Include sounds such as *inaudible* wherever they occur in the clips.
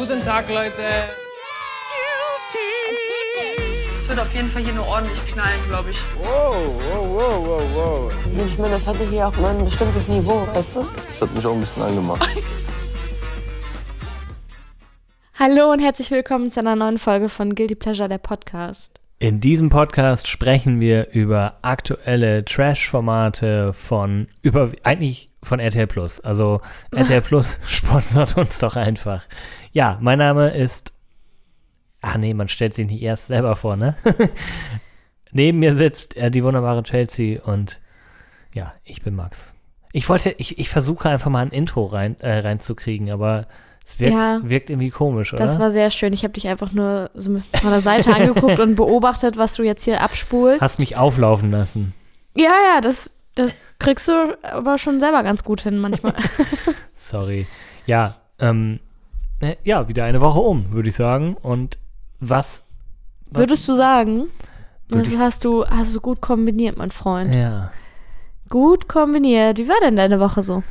Guten Tag, Leute. Es wird auf jeden Fall hier nur ordentlich knallen, glaube ich. Wow, wow, wow, wow, wow. Ich meine, das hatte hier auch mal ein bestimmtes Niveau, weißt du? Das hat mich auch ein bisschen angemacht. *laughs* Hallo und herzlich willkommen zu einer neuen Folge von Guilty Pleasure, der Podcast. In diesem Podcast sprechen wir über aktuelle Trash-Formate von über eigentlich von RTL Plus. Also *laughs* RTL Plus sponsert uns doch einfach. Ja, mein Name ist. Ah nee, man stellt sich nicht erst selber vor, ne? *laughs* Neben mir sitzt äh, die wunderbare Chelsea und ja, ich bin Max. Ich wollte, ich, ich versuche einfach mal ein Intro rein, äh, reinzukriegen, aber es wirkt, Ja. wirkt irgendwie komisch, oder? Das war sehr schön. Ich habe dich einfach nur so ein bisschen von der Seite *laughs* angeguckt und beobachtet, was du jetzt hier abspulst. Hast mich auflaufen lassen. ja, ja, das, das kriegst du aber schon selber ganz gut hin manchmal. *laughs* Sorry. Ja, ähm, äh, ja, wieder eine Woche um, würde ich sagen. Und was? Würdest du sagen, Würd das hast du, hast du gut kombiniert, mein Freund. Ja. Gut kombiniert. Wie war denn deine Woche so?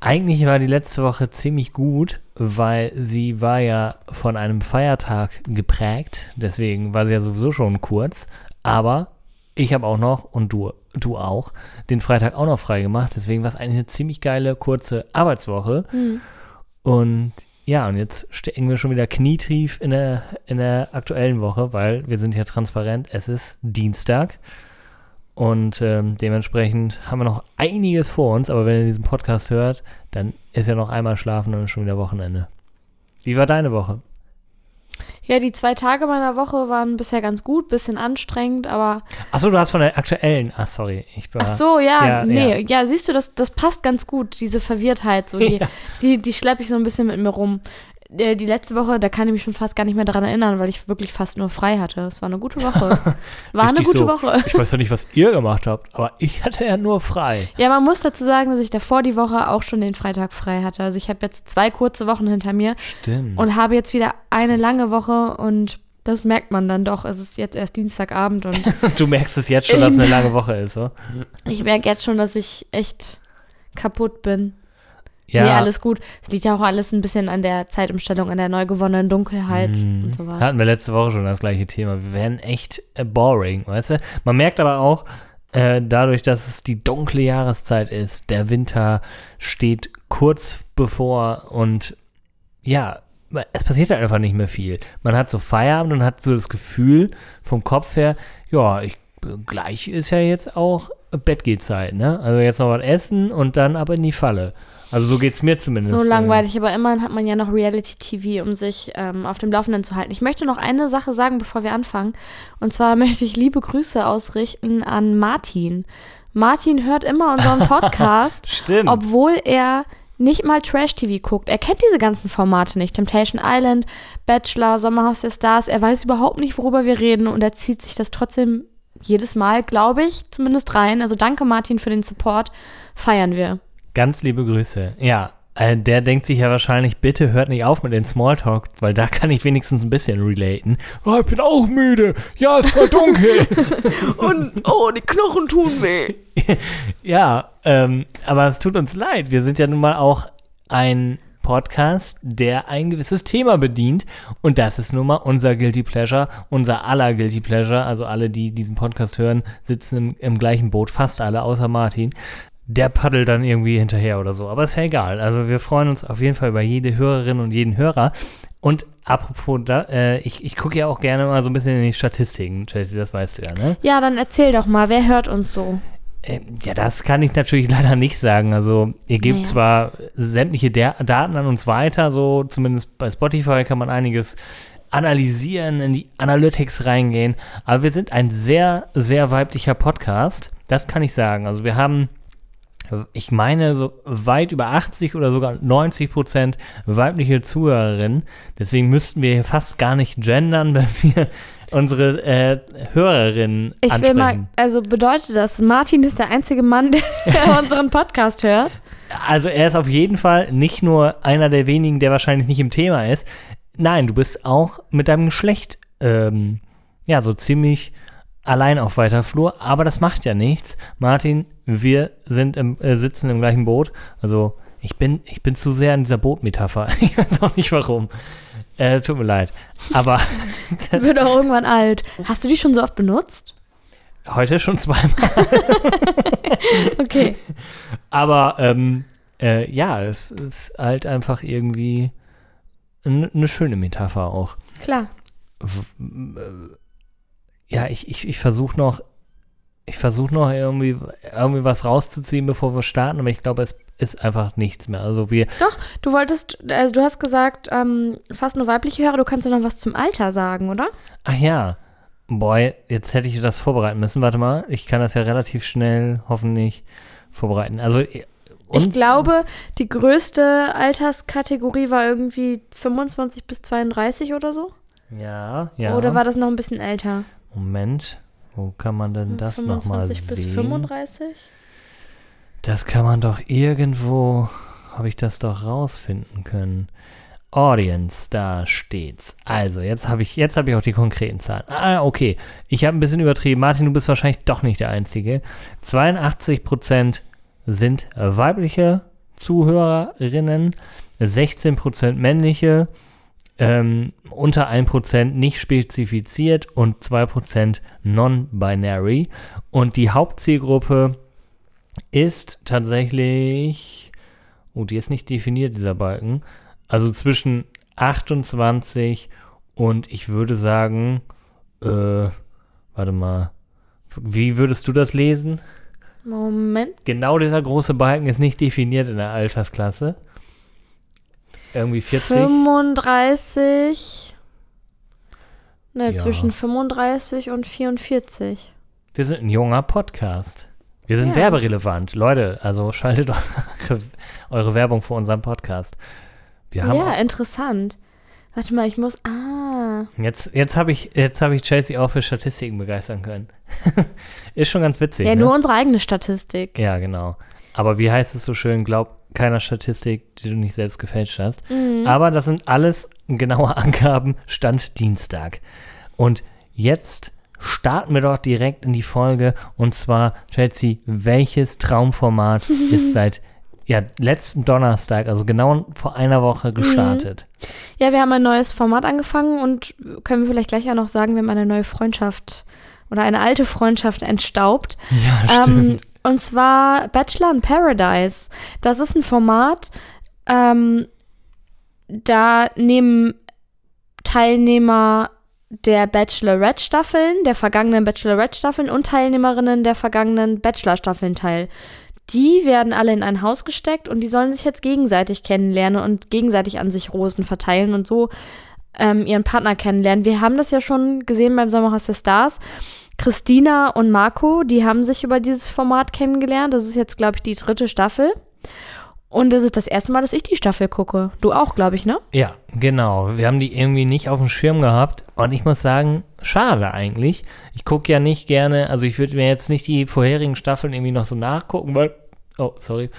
Eigentlich war die letzte Woche ziemlich gut, weil sie war ja von einem Feiertag geprägt. Deswegen war sie ja sowieso schon kurz. Aber ich habe auch noch, und du, du auch, den Freitag auch noch frei gemacht. Deswegen war es eigentlich eine ziemlich geile, kurze Arbeitswoche. Hm. Und ja, und jetzt stecken wir schon wieder knietief in der, in der aktuellen Woche, weil wir sind ja transparent. Es ist Dienstag. Und ähm, dementsprechend haben wir noch einiges vor uns. Aber wenn ihr diesen Podcast hört, dann ist ja noch einmal schlafen und dann ist schon wieder Wochenende. Wie war deine Woche? Ja, die zwei Tage meiner Woche waren bisher ganz gut, bisschen anstrengend, aber Achso, du hast von der aktuellen. Ach, sorry. Ich war, Ach so, ja, Ja, nee, ja. siehst du, das, das passt ganz gut, diese Verwirrtheit, so die, *laughs* Ja. die, die schleppe ich so ein bisschen mit mir rum. Äh, Die letzte Woche, da kann ich mich schon fast gar nicht mehr daran erinnern, weil ich wirklich fast nur frei hatte. Es war eine gute Woche. *laughs* War eine gute so. Woche. Ich weiß ja nicht, was ihr gemacht habt, aber ich hatte ja nur frei. Ja, man muss dazu sagen, dass ich davor die Woche auch schon den Freitag frei hatte. Also ich habe jetzt zwei kurze Wochen hinter mir Stimmt. und habe jetzt wieder eine lange Woche und das merkt man dann doch. Es ist jetzt erst Dienstagabend und *laughs* du merkst es jetzt schon, dass es eine lange Woche ist, so? *laughs* ich merke jetzt schon, dass ich echt kaputt bin. Ja. Nee, alles gut. Es liegt ja auch alles ein bisschen an der Zeitumstellung, an der neu gewonnenen Dunkelheit Mhm. und sowas. Hatten wir letzte Woche schon das gleiche Thema. Wir werden echt äh, boring, weißt du? Man merkt aber auch, äh, dadurch, dass es die dunkle Jahreszeit ist, der Winter steht kurz bevor und ja, es passiert halt einfach nicht mehr viel. Man hat so Feierabend und hat so das Gefühl vom Kopf her, ja, ich, gleich ist ja jetzt auch Bettgehzeit, ne? Also jetzt noch was essen und dann ab in die Falle. Also so geht's mir zumindest. So äh, langweilig, aber immerhin hat man ja noch Reality-TV, um sich ähm, auf dem Laufenden zu halten. Ich möchte noch eine Sache sagen, bevor wir anfangen. Und zwar *laughs* möchte ich liebe Grüße ausrichten an Martin. Martin hört immer unseren *laughs* Podcast, Stimmt. obwohl er nicht mal Trash-TV guckt. Er kennt diese ganzen Formate nicht. Temptation Island, Bachelor, Sommerhaus der Stars. Er weiß überhaupt nicht, worüber wir reden und er zieht sich das trotzdem jedes Mal, glaube ich, zumindest rein. Also danke Martin für den Support. Feiern wir. Ganz liebe Grüße. Ja, äh, der denkt sich ja wahrscheinlich, bitte hört nicht auf mit dem Smalltalk, weil da kann ich wenigstens ein bisschen relaten. Oh, ich bin auch müde. Ja, es war dunkel. *laughs* Und oh, die Knochen tun weh. *laughs* ja, ähm, aber es tut uns leid. Wir sind ja nun mal auch ein Podcast, der ein gewisses Thema bedient. Und das ist nun mal unser Guilty Pleasure, unser aller Guilty Pleasure. Also alle, die diesen Podcast hören, sitzen im, im gleichen Boot, fast alle, außer Martin. Der paddelt dann irgendwie hinterher oder so. Aber ist ja egal. Also wir freuen uns auf jeden Fall über jede Hörerin und jeden Hörer. Und apropos, da, äh, ich, ich gucke ja auch gerne mal so ein bisschen in die Statistiken, Chelsea, das weißt du ja, ne? Ja, dann erzähl doch mal, wer hört uns so? Äh, Ja, das kann ich natürlich *laughs* leider nicht sagen. Also, ihr gebt Naja. zwar sämtliche Der Daten an uns weiter, so zumindest bei Spotify kann man einiges analysieren, in die Analytics reingehen, aber wir sind ein sehr, sehr weiblicher Podcast. Das kann ich sagen. Also, wir haben, ich meine, so weit über 80 oder sogar 90 Prozent weibliche Zuhörerinnen. Deswegen müssten wir hier fast gar nicht gendern, *laughs* wenn wir unsere äh, Hörerinnen Ich ansprechen. will mal, also bedeutet das, Martin ist der einzige Mann, der *laughs* unseren Podcast hört? Also er ist auf jeden Fall nicht nur einer der wenigen, der wahrscheinlich nicht im Thema ist. Nein, du bist auch mit deinem Geschlecht ähm, ja so ziemlich allein auf weiter Flur, aber das macht ja nichts. Martin, wir sind im, äh, sitzen im gleichen Boot. Also Ich bin, ich bin zu sehr in dieser Bootmetapher. *laughs* Ich weiß auch nicht warum. Äh, tut mir leid. Aber *laughs* Wird auch irgendwann alt. Hast du die schon so oft benutzt? heute schon zweimal. *laughs* Okay. Aber ähm, äh, ja, es ist halt einfach irgendwie eine ne schöne Metapher auch. Klar. W- äh, Ja, ich, ich, ich versuche noch, ich versuche noch irgendwie, irgendwie was rauszuziehen, bevor wir starten, aber ich glaube, es ist einfach nichts mehr. Also wir, Du wolltest, also du hast gesagt, ähm, fast nur weibliche Hörer, du kannst ja noch was zum Alter sagen, oder? ach ja, boy, jetzt hätte ich das vorbereiten müssen. Warte mal, ich kann das ja relativ schnell hoffentlich vorbereiten. Also äh, ich glaube, die größte Alterskategorie war irgendwie 25 bis 32 oder so. Ja, ja. Oder war das noch ein bisschen älter? Moment, wo kann man denn das nochmal 25 sehen? bis 35? Das kann man doch irgendwo, habe ich das doch rausfinden können. Audience, da steht's. Also, jetzt habe ich, jetzt habe ich auch die konkreten Zahlen. Ah, okay. Ich habe ein bisschen übertrieben. Martin, du bist wahrscheinlich doch nicht der Einzige. 82% sind weibliche Zuhörerinnen, 16% männliche, ähm, unter 1% nicht spezifiziert und 2% non-binary. Und die Hauptzielgruppe ist tatsächlich, oh, die ist nicht definiert, dieser Balken, also zwischen 28 und ich würde sagen, äh, warte mal, wie würdest du das lesen? Moment. Genau dieser große Balken ist nicht definiert in der Altersklasse. Irgendwie 40. 35. Ne, Ja. zwischen 35 und 44. Wir sind ein junger Podcast. Wir sind Ja. werberelevant. Leute, also schaltet *laughs* eure, eure Werbung für unseren Podcast. Wir haben Ja, interessant. Warte mal, ich muss. Ah. jetzt, jetzt habe ich, jetzt habe ich Chelsea auch für Statistiken begeistern können. *laughs* ist schon ganz witzig. Ja, ne? nur unsere eigene Statistik. Ja, genau. Aber wie heißt es so schön? Glaub keiner Statistik, die du nicht selbst gefälscht hast. Mhm. Aber das sind alles genaue *laughs* Angaben, Stand Dienstag. Und jetzt starten wir doch direkt in die Folge. Und zwar, Chelsea, welches Traumformat *laughs* ist seit ja, letzten Donnerstag, also genau vor einer Woche gestartet? Ja, wir haben ein neues Format angefangen und können wir vielleicht gleich auch noch sagen, wir haben eine neue Freundschaft oder eine alte Freundschaft entstaubt. Ja, Ähm, und zwar Bachelor in Paradise. Das ist ein Format, ähm, da nehmen Teilnehmer der Bachelorette-Staffeln, der vergangenen Bachelorette-Staffeln und Teilnehmerinnen der vergangenen Bachelor-Staffeln teil. Die werden alle in ein Haus gesteckt und die sollen sich jetzt gegenseitig kennenlernen und gegenseitig an sich Rosen verteilen und so ähm, ihren Partner kennenlernen. Wir haben das ja schon gesehen beim Sommerhaus der Stars. Christina und Marco, die haben sich über dieses Format kennengelernt. Das ist jetzt, glaube ich, die dritte Staffel. Und das ist das erste Mal, dass ich die Staffel gucke. Du auch, glaube ich, ne? Ja, genau. Wir haben die irgendwie nicht auf dem Schirm gehabt. Und ich muss sagen, schade eigentlich. Ich gucke ja nicht gerne, also ich würde mir jetzt nicht die vorherigen Staffeln irgendwie noch so nachgucken, weil, oh, sorry,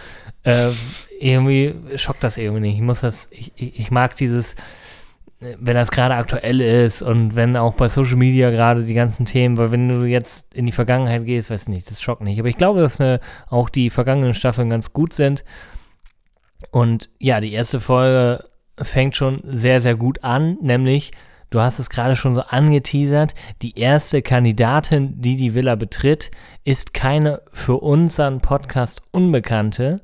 äh, irgendwie schockt das irgendwie nicht. Ich muss das, ich, ich, ich mag dieses, wenn das gerade aktuell ist und wenn auch bei Social Media gerade die ganzen Themen, weil wenn du jetzt in die Vergangenheit gehst, weiß nicht, das schockt nicht. Aber ich glaube, dass äh, auch die vergangenen Staffeln ganz gut sind. Und ja, die erste Folge fängt schon sehr, sehr gut an, nämlich, du hast es gerade schon so angeteasert, die erste Kandidatin, die die Villa betritt, ist keine für unseren Podcast Unbekannte.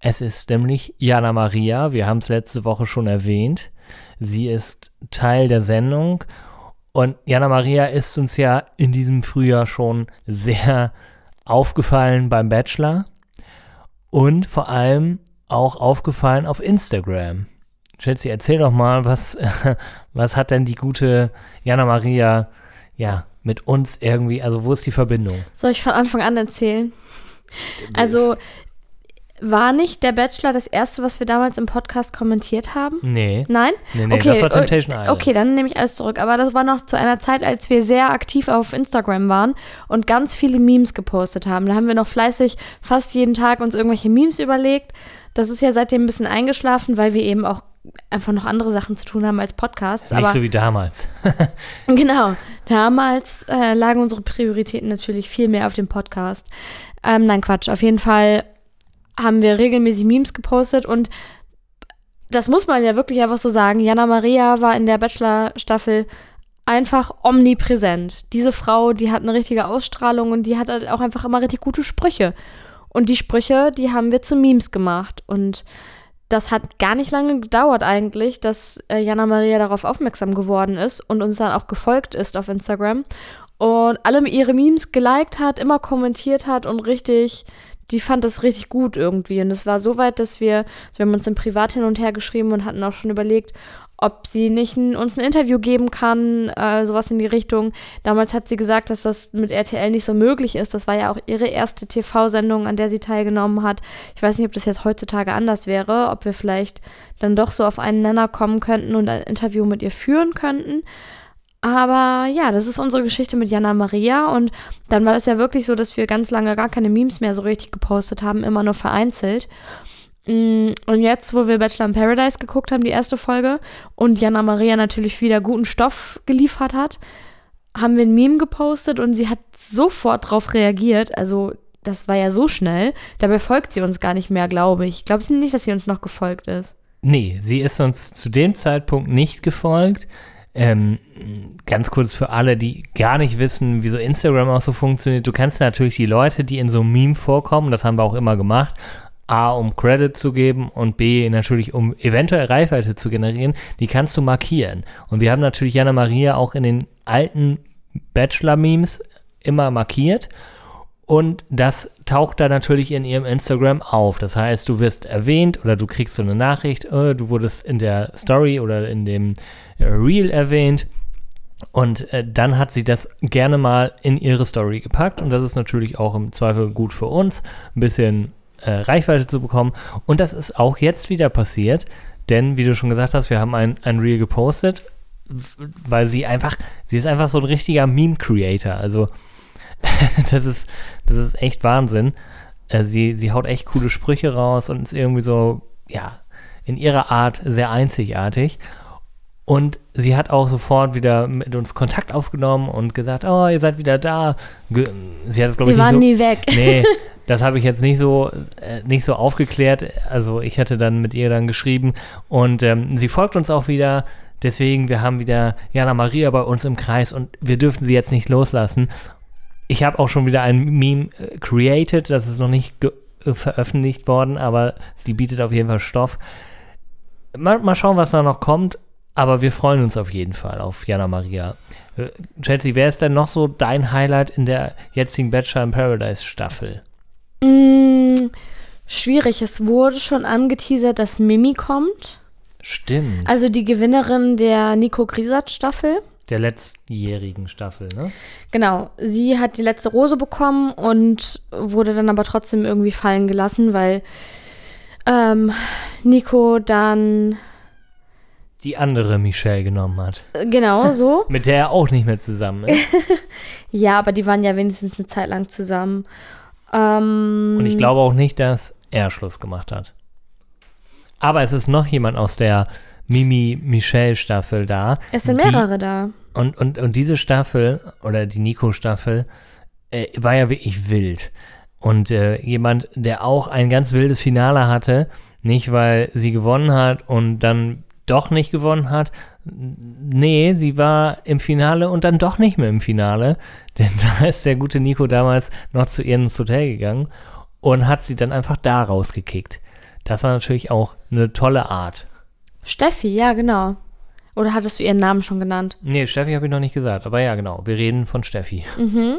Es ist nämlich Jana Maria, wir haben es letzte Woche schon erwähnt. Sie ist Teil der Sendung und Jana Maria ist uns ja in diesem Frühjahr schon sehr aufgefallen beim Bachelor und vor allem auch aufgefallen auf Instagram. Chelsea, erzähl doch mal, was, *laughs* was hat denn die gute Jana Maria ja mit uns irgendwie, also wo ist die Verbindung? Soll ich von Anfang an erzählen? Also, war nicht der Bachelor das erste, was wir damals im Podcast kommentiert haben? Nee. Nein? Nee, nee, okay, das war Temptation Island. Okay, dann nehme ich alles zurück. Aber das war noch zu einer Zeit, als wir sehr aktiv auf Instagram waren und ganz viele Memes gepostet haben. Da haben wir noch fleißig fast jeden Tag uns irgendwelche Memes überlegt. Das ist ja seitdem ein bisschen eingeschlafen, weil wir eben auch einfach noch andere Sachen zu tun haben als Podcasts. Nicht so wie damals. *laughs* Genau. Damals äh, lagen unsere Prioritäten natürlich viel mehr auf dem Podcast. Ähm, nein, Quatsch. Auf jeden Fall haben wir regelmäßig Memes gepostet und das muss man ja wirklich einfach so sagen. Jana Maria war in der Bachelor-Staffel einfach omnipräsent. Diese Frau, die hat eine richtige Ausstrahlung und die hat halt auch einfach immer richtig gute Sprüche. Und die Sprüche, die haben wir zu Memes gemacht. Und das hat gar nicht lange gedauert eigentlich, dass äh, Jana Maria darauf aufmerksam geworden ist und uns dann auch gefolgt ist auf Instagram und alle ihre Memes geliked hat, immer kommentiert hat und richtig, die fand das richtig gut irgendwie. Und es war so weit, dass wir, wir haben uns im Privat hin und her geschrieben und hatten auch schon überlegt, ob sie nicht ein, uns ein Interview geben kann, äh, sowas in die Richtung. Damals hat sie gesagt, dass das mit RTL nicht so möglich ist. Das war ja auch ihre erste TV-Sendung, an der sie teilgenommen hat. Ich weiß nicht, ob das jetzt heutzutage anders wäre, ob wir vielleicht dann doch so auf einen Nenner kommen könnten und ein Interview mit ihr führen könnten. Aber ja, das ist unsere Geschichte mit Jana Maria. Und dann war es ja wirklich so, dass wir ganz lange gar keine Memes mehr so richtig gepostet haben, immer nur vereinzelt. Mm, und jetzt, wo wir Bachelor in Paradise geguckt haben, die erste Folge, und Jana Maria natürlich wieder guten Stoff geliefert hat, haben wir ein Meme gepostet und sie hat sofort darauf reagiert. Also, das war ja so schnell. Dabei folgt sie uns gar nicht mehr, glaube ich. Ich glaube nicht, dass sie uns noch gefolgt ist. Nee, sie ist uns zu dem Zeitpunkt nicht gefolgt. Ähm, ganz kurz für alle, die gar nicht wissen, wie so Instagram auch so funktioniert. Du kannst natürlich die Leute, die in so einem Meme vorkommen, das haben wir auch immer gemacht, A, um Credit zu geben und B, natürlich, um eventuell Reichweite zu generieren, die kannst du markieren. Und wir haben natürlich Jana Maria auch in den alten Bachelor-Memes immer markiert. Und das taucht da natürlich in ihrem Instagram auf. Das heißt, du wirst erwähnt oder du kriegst so eine Nachricht, äh, du wurdest in der Story oder in dem äh, Reel erwähnt. Und äh, dann hat sie das gerne mal in ihre Story gepackt. Und das ist natürlich auch im Zweifel gut für uns. Ein bisschen äh, Reichweite zu bekommen. Und das ist auch jetzt wieder passiert, denn wie du schon gesagt hast, wir haben ein, ein Reel gepostet, weil sie einfach, sie ist einfach so ein richtiger Meme-Creator. Also *laughs* das ist, das ist echt Wahnsinn. Äh, sie, sie haut echt coole Sprüche raus und ist irgendwie so, ja, in ihrer Art sehr einzigartig. Und sie hat auch sofort wieder mit uns Kontakt aufgenommen und gesagt, oh, ihr seid wieder da. Sie hat es, glaube ich, Wir waren so, nie weg. Nee, *laughs* das habe ich jetzt nicht so, äh, nicht so aufgeklärt. Also ich hatte dann mit ihr dann geschrieben und ähm, sie folgt uns auch wieder. Deswegen, wir haben wieder Jana Maria bei uns im Kreis und wir dürfen sie jetzt nicht loslassen. Ich habe auch schon wieder ein Meme äh, created, das ist noch nicht äh, veröffentlicht worden, aber sie bietet auf jeden Fall Stoff. Mal, mal schauen, was da noch kommt. Aber wir freuen uns auf jeden Fall auf Jana Maria. Äh, Chelsea, wer ist denn noch so dein Highlight in der jetzigen Bachelor in Paradise Staffel? Mm, schwierig. Es wurde schon angeteasert, dass Mimi kommt. Stimmt. Also die Gewinnerin der Nico Grisat Staffel. Der letztjährigen Staffel, ne? Genau, sie hat die letzte Rose bekommen und wurde dann aber trotzdem irgendwie fallen gelassen, weil ähm, Nico dann Die andere Michelle genommen hat. genau so. *laughs* Mit der er auch nicht mehr zusammen ist. *laughs* ja, aber die waren ja wenigstens eine Zeit lang zusammen. Ähm, Und ich glaube auch nicht, dass er Schluss gemacht hat. Aber es ist noch jemand aus der Mimi-Michelle-Staffel da. es sind mehrere da. Und, und, und diese Staffel, oder die Nico-Staffel, äh, war ja wirklich wild. Und äh, jemand, der auch ein ganz wildes Finale hatte, nicht weil sie gewonnen hat und dann doch nicht gewonnen hat. Nee, sie war im Finale und dann doch nicht mehr im Finale. *laughs* Denn da ist der gute Nico damals noch zu ihr ins Hotel gegangen und hat sie dann einfach da rausgekickt. Das war natürlich auch eine tolle Art. Steffi, ja, genau. Oder hattest du ihren Namen schon genannt? Nee, Steffi habe ich noch nicht gesagt, aber ja, genau. Wir reden von Steffi. Mhm.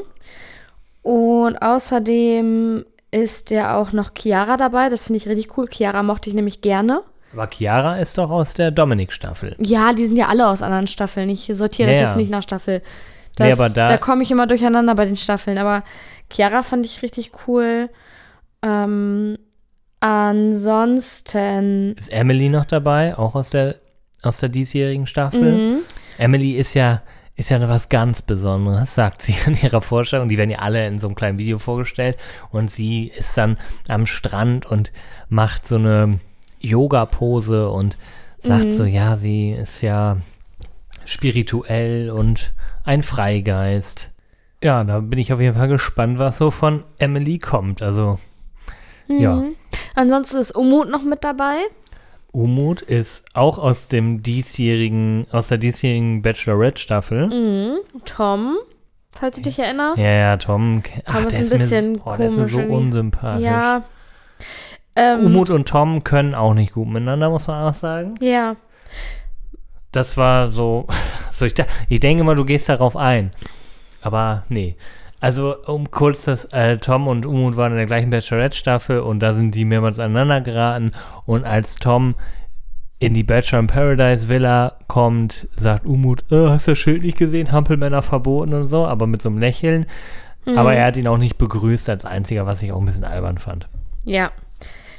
Und außerdem ist ja auch noch Chiara dabei. Das finde ich richtig cool. Chiara mochte ich nämlich gerne. Aber Chiara ist doch aus der Dominik-Staffel. Ja, die sind ja alle aus anderen Staffeln. Ich sortiere das Ja, jetzt nicht nach Staffel. Nee, Das, aber da- da komme ich immer durcheinander bei den Staffeln. Aber Chiara fand ich richtig cool. Ähm, ansonsten. Ist Emily noch dabei, auch aus der, aus der diesjährigen Staffel? Mhm. Emily ist ja, ist ja was ganz Besonderes, sagt sie in ihrer Vorstellung. Die werden ja alle in so einem kleinen Video vorgestellt. Und sie ist dann am Strand und macht so eine Yoga-Pose und sagt Mhm. so, ja, sie ist ja spirituell und ein Freigeist. Ja, da bin ich auf jeden Fall gespannt, was so von Emily kommt. Also, ja. Mhm. Ansonsten ist Umut noch mit dabei. Umut ist auch aus dem diesjährigen, aus der diesjährigen Bachelorette-Staffel. Mhm. Tom, falls du dich erinnerst. Ja, ja, Tom. Ach, Tom ist ein ist mir, bisschen so- oh, der ist mir so komisch unsympathisch. Ja. Ähm, Umut und Tom können auch nicht gut miteinander, muss man auch sagen. Ja. Das war so, *laughs* so ich, ich denke mal, du gehst darauf ein. Aber nee. Also, um kurz das, äh, Tom und Umut waren in der gleichen Bachelorette-Staffel und da sind die mehrmals aneinander geraten. Und als Tom in die Bachelor in Paradise Villa kommt, sagt Umut, äh, hast du das Schild nicht gesehen? Hampelmänner verboten und so, aber mit so einem Lächeln. Mhm. Aber er hat ihn auch nicht begrüßt als einziger, was ich auch ein bisschen albern fand. Ja.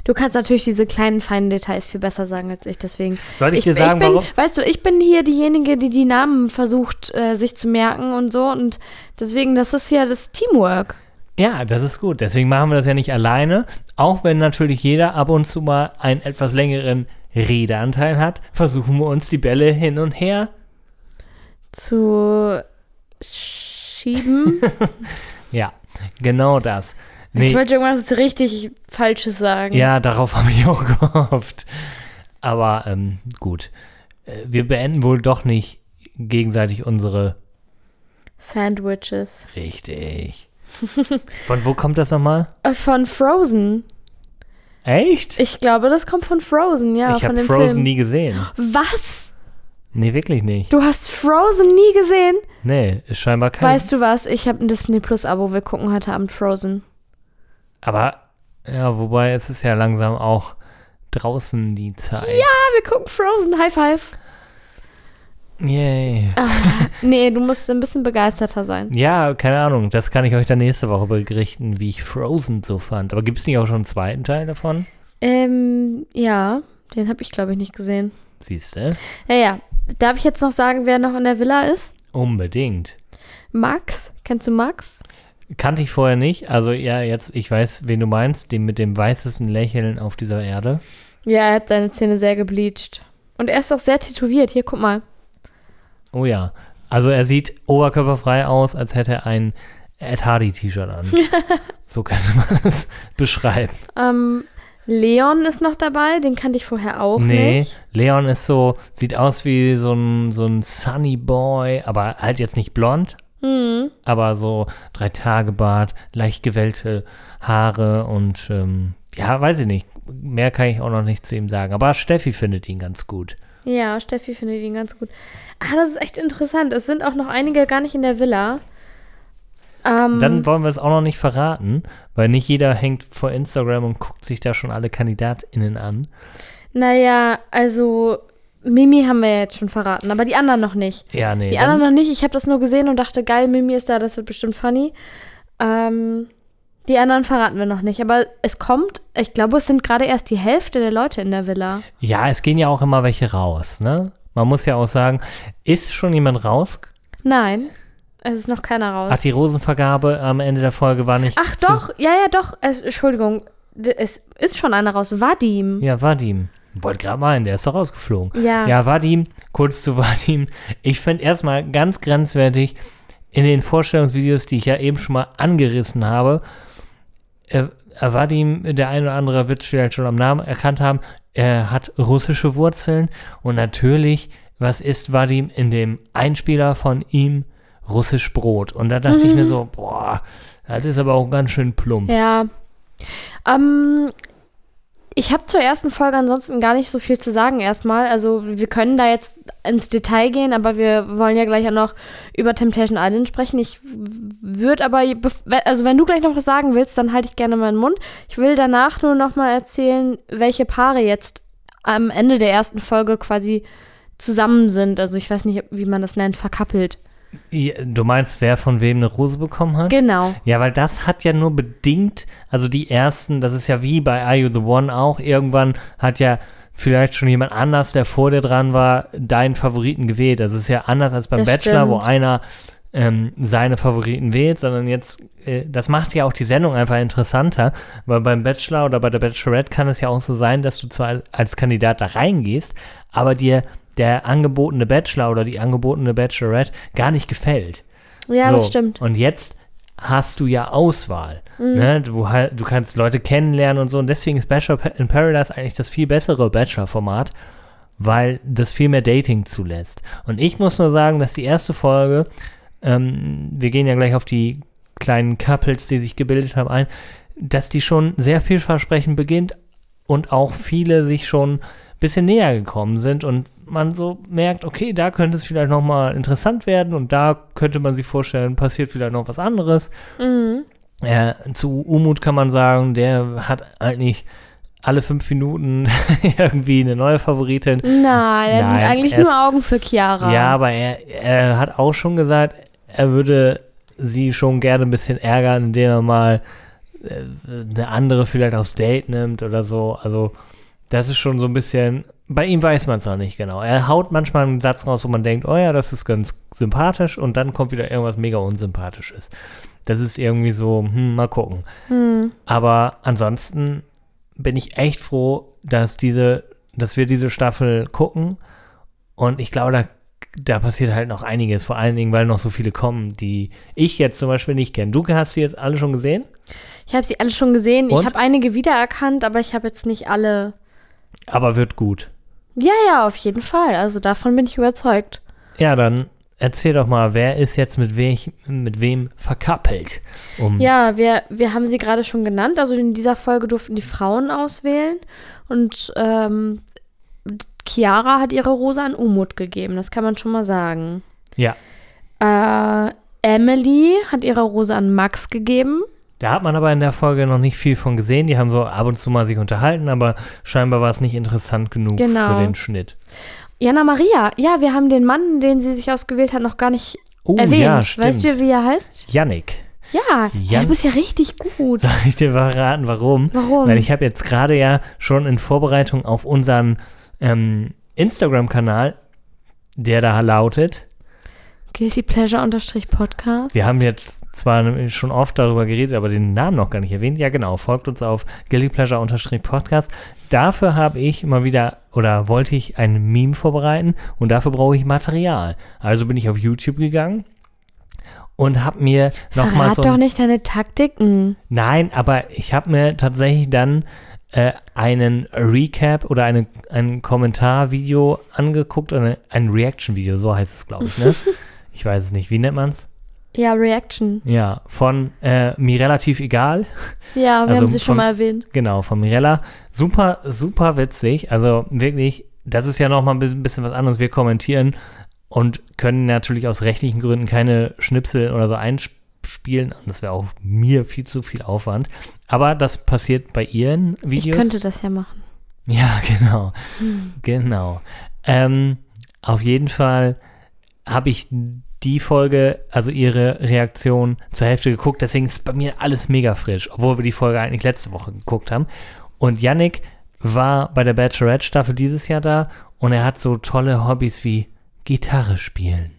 Du kannst natürlich diese kleinen, feinen Details viel besser sagen als ich, deswegen. Soll ich, dir sagen, bin, warum? Weißt du, ich bin hier diejenige, die die Namen versucht, äh, sich zu merken und so. Und deswegen, das ist ja das Teamwork. Ja, das ist gut. Deswegen machen wir das ja nicht alleine. Auch wenn natürlich jeder ab und zu mal einen etwas längeren Redeanteil hat, versuchen wir uns die Bälle hin und her. Zu schieben. *laughs* Ja, genau das. Nee, Ich wollte irgendwas richtig Falsches sagen. ja, darauf *laughs* habe ich auch gehofft. Aber ähm, gut. Äh, Wir beenden wohl doch nicht gegenseitig unsere. Sandwiches. Richtig. *laughs* Von wo kommt das nochmal? Äh, Von Frozen. Echt? Ich glaube, das kommt von Frozen, ja, ich habe Frozen Film. nie gesehen. Was? Nee, wirklich nicht. Du hast Frozen nie gesehen? Nee, ist scheinbar kein. Weißt du was? Ich habe ein Disney Plus Abo. Wir gucken heute Abend Frozen. Aber, ja, wobei es ist ja langsam auch draußen die Zeit. Ja, wir gucken Frozen. High five. Yay. Nee, du musst ein bisschen begeisterter sein. Ja, keine Ahnung. Das kann ich euch dann nächste Woche berichten, wie ich Frozen so fand. Aber gibt es nicht auch schon einen zweiten Teil davon? Ähm, ja, den habe ich, glaube ich, nicht gesehen. Siehst du? Ja, ja. Darf ich jetzt noch sagen, wer noch in der Villa ist? Unbedingt. Max. Kennst du Max? Kannte ich vorher nicht. Also, ja, jetzt, ich weiß, wen du meinst. Den mit dem weißesten Lächeln auf dieser Erde. Ja, er hat seine Zähne sehr gebleached. Und er ist auch sehr tätowiert. Hier, guck mal. Oh ja. Also, er sieht oberkörperfrei aus, als hätte er ein Ed Hardy-T-Shirt an. *laughs* so könnte man es *laughs* beschreiben. Ähm, Leon ist noch dabei. Den kannte ich vorher auch Nee, nicht. Leon ist so, sieht aus wie so ein, so ein Sunny Boy, aber halt jetzt nicht blond, Hm. aber so drei Tage Bart, leicht gewellte Haare und ähm, ja, weiß ich nicht. Mehr kann ich auch noch nicht zu ihm sagen. Aber Steffi findet ihn ganz gut. Ja, Steffi findet ihn ganz gut. Ah, das ist echt interessant. Es sind auch noch einige gar nicht in der Villa. Ähm, Dann wollen wir es auch noch nicht verraten, weil nicht jeder hängt vor Instagram und guckt sich da schon alle KandidatInnen an. naja, also Mimi haben wir ja jetzt schon verraten, aber die anderen noch nicht. Ja, nee. Die anderen noch nicht. Ich habe das nur gesehen und dachte, geil, Mimi ist da, das wird bestimmt funny. Ähm, die anderen verraten wir noch nicht. Aber es kommt, ich glaube, es sind gerade erst die Hälfte der Leute in der Villa. ja, es gehen ja auch immer welche raus, ne? Man muss ja auch sagen, ist schon jemand raus? Nein, es ist noch keiner raus. Ach, die Rosenvergabe am Ende der Folge war nicht. Ach doch, ja, ja, doch. Es, Entschuldigung, es ist schon einer raus. Vadim. Ja, Vadim. Wollte gerade meinen, der ist doch rausgeflogen. Ja. Ja, Vadim, kurz zu Vadim. Ich finde erstmal ganz grenzwertig in den Vorstellungsvideos, die ich ja eben schon mal angerissen habe, äh, äh, Vadim, der eine oder andere wird es vielleicht schon am Namen erkannt haben, er hat russische Wurzeln und natürlich, was ist Vadim in dem Einspieler von ihm? Russisch Brot. Und da dachte ich mir so, boah, das ist aber auch ganz schön plump. Ja. Ähm, ich habe zur ersten Folge ansonsten gar nicht so viel zu sagen erstmal. Also wir können da jetzt ins Detail gehen, aber wir wollen ja gleich auch noch über Temptation Island sprechen. Ich würde aber, also wenn du gleich noch was sagen willst, dann halte ich gerne meinen Mund. Ich will danach nur noch mal erzählen, welche Paare jetzt am Ende der ersten Folge quasi zusammen sind. Also ich weiß nicht, wie man das nennt, verkappelt. Du meinst, wer von wem eine Rose bekommen hat? Genau. Ja, weil das hat ja nur bedingt, also die ersten, das ist ja wie bei Are You the One auch, irgendwann hat ja vielleicht schon jemand anders, der vor dir dran war, deinen Favoriten gewählt. Das ist ja anders als beim Das Bachelor, wo stimmt. einer ähm, seine Favoriten wählt, sondern jetzt, äh, das macht ja auch die Sendung einfach interessanter, weil beim Bachelor oder bei der Bachelorette kann es ja auch so sein, dass du zwar als, als Kandidat da reingehst, aber dir der angebotene Bachelor oder die angebotene Bachelorette gar nicht gefällt. Ja, So, das stimmt. Und jetzt hast du ja Auswahl. Mhm. Ne? Du, du kannst Leute kennenlernen und so. Und deswegen ist Bachelor in Paradise eigentlich das viel bessere Bachelor-Format, weil das viel mehr Dating zulässt. Und ich muss nur sagen, dass die erste Folge, ähm, wir gehen ja gleich auf die kleinen Couples, die sich gebildet haben, ein, dass die schon sehr vielversprechend beginnt und auch viele sich schon ein bisschen näher gekommen sind und man so merkt, okay, da könnte es vielleicht nochmal interessant werden und da könnte man sich vorstellen, passiert vielleicht noch was anderes. Mhm. Ja, zu Umut kann man sagen, der hat eigentlich alle fünf Minuten *laughs* irgendwie eine neue Favoritin. Nein, er Nein, hat eigentlich nur Augen für Chiara. Ja, aber er, er hat auch schon gesagt, er würde sie schon gerne ein bisschen ärgern, indem er mal äh, eine andere vielleicht aufs Date nimmt oder so. Also, das ist schon so ein bisschen. Bei ihm weiß man es noch nicht genau. Er haut manchmal einen Satz raus, wo man denkt, oh ja, das ist ganz sympathisch und dann kommt wieder irgendwas mega unsympathisches. Das ist irgendwie so, hm, mal gucken. Hm. Aber ansonsten bin ich echt froh, dass diese, dass wir diese Staffel gucken. Und ich glaube, da, da passiert halt noch einiges. Vor allen Dingen, weil noch so viele kommen, die ich jetzt zum Beispiel nicht kenne. Du hast die jetzt alle schon gesehen? Ich habe sie alle schon gesehen. Und? Ich habe einige wiedererkannt, aber ich habe jetzt nicht alle. Aber wird gut. Ja, ja, auf jeden Fall. Also davon bin ich überzeugt. Ja, dann erzähl doch mal, wer ist jetzt mit, wech, mit wem verkappelt? Um, Ja, wir, wir haben sie gerade schon genannt. Also in dieser Folge durften die Frauen auswählen. Und ähm, Chiara hat ihre Rose an Umut gegeben. Das kann man schon mal sagen. ja. Äh, Emily hat ihre Rose an Max gegeben. Da hat man aber in der Folge noch nicht viel von gesehen. Die haben so ab und zu mal sich unterhalten, aber scheinbar war es nicht interessant genug Genau. für den Schnitt. Jana Maria. Ja, wir haben den Mann, den sie sich ausgewählt hat, noch gar nicht Oh erwähnt. ja, weißt du, wie er heißt? Yannick. Ja, ja, du bist ja richtig gut. Soll ich dir verraten, warum? Warum? Weil ich habe jetzt gerade ja schon in Vorbereitung auf unseren ähm, Instagram-Kanal, der da lautet, Guilty Pleasure unterstrich Podcast. wir haben jetzt zwar schon oft darüber geredet, aber den Namen noch gar nicht erwähnt. Ja, genau, folgt uns auf Guilty Pleasure-Podcast. Dafür habe ich mal wieder oder wollte ich ein Meme vorbereiten und dafür brauche ich Material. Also bin ich auf YouTube gegangen und habe mir nochmal so doch ein nicht deine Taktiken. Nein, aber ich habe mir tatsächlich dann äh, einen Recap oder eine, ein Kommentarvideo angeguckt, oder ein Reaction-Video, so heißt es, glaube ich, ne? *laughs* ich weiß es nicht. Wie nennt man es? Ja, Reaction. Ja, von äh, mir relativ egal. Ja, wir Also haben sie schon von- mal erwähnt. Genau, von Mirella. Super, super witzig. Also wirklich, das ist ja nochmal ein bisschen, was anderes. Wir kommentieren und können natürlich aus rechtlichen Gründen keine Schnipsel oder so einspielen. Das wäre auch mir viel zu viel Aufwand. Aber das passiert bei ihren Ich Videos. könnte das ja machen. Ja, *laughs* genau. Genau. Ähm, auf jeden Fall habe ich die Folge, also ihre Reaktion zur Hälfte geguckt. Deswegen ist bei mir alles mega frisch, obwohl wir die Folge eigentlich letzte Woche geguckt haben. Und Yannick war bei der Bachelorette-Staffel dieses Jahr da und er hat so tolle Hobbys wie Gitarre spielen.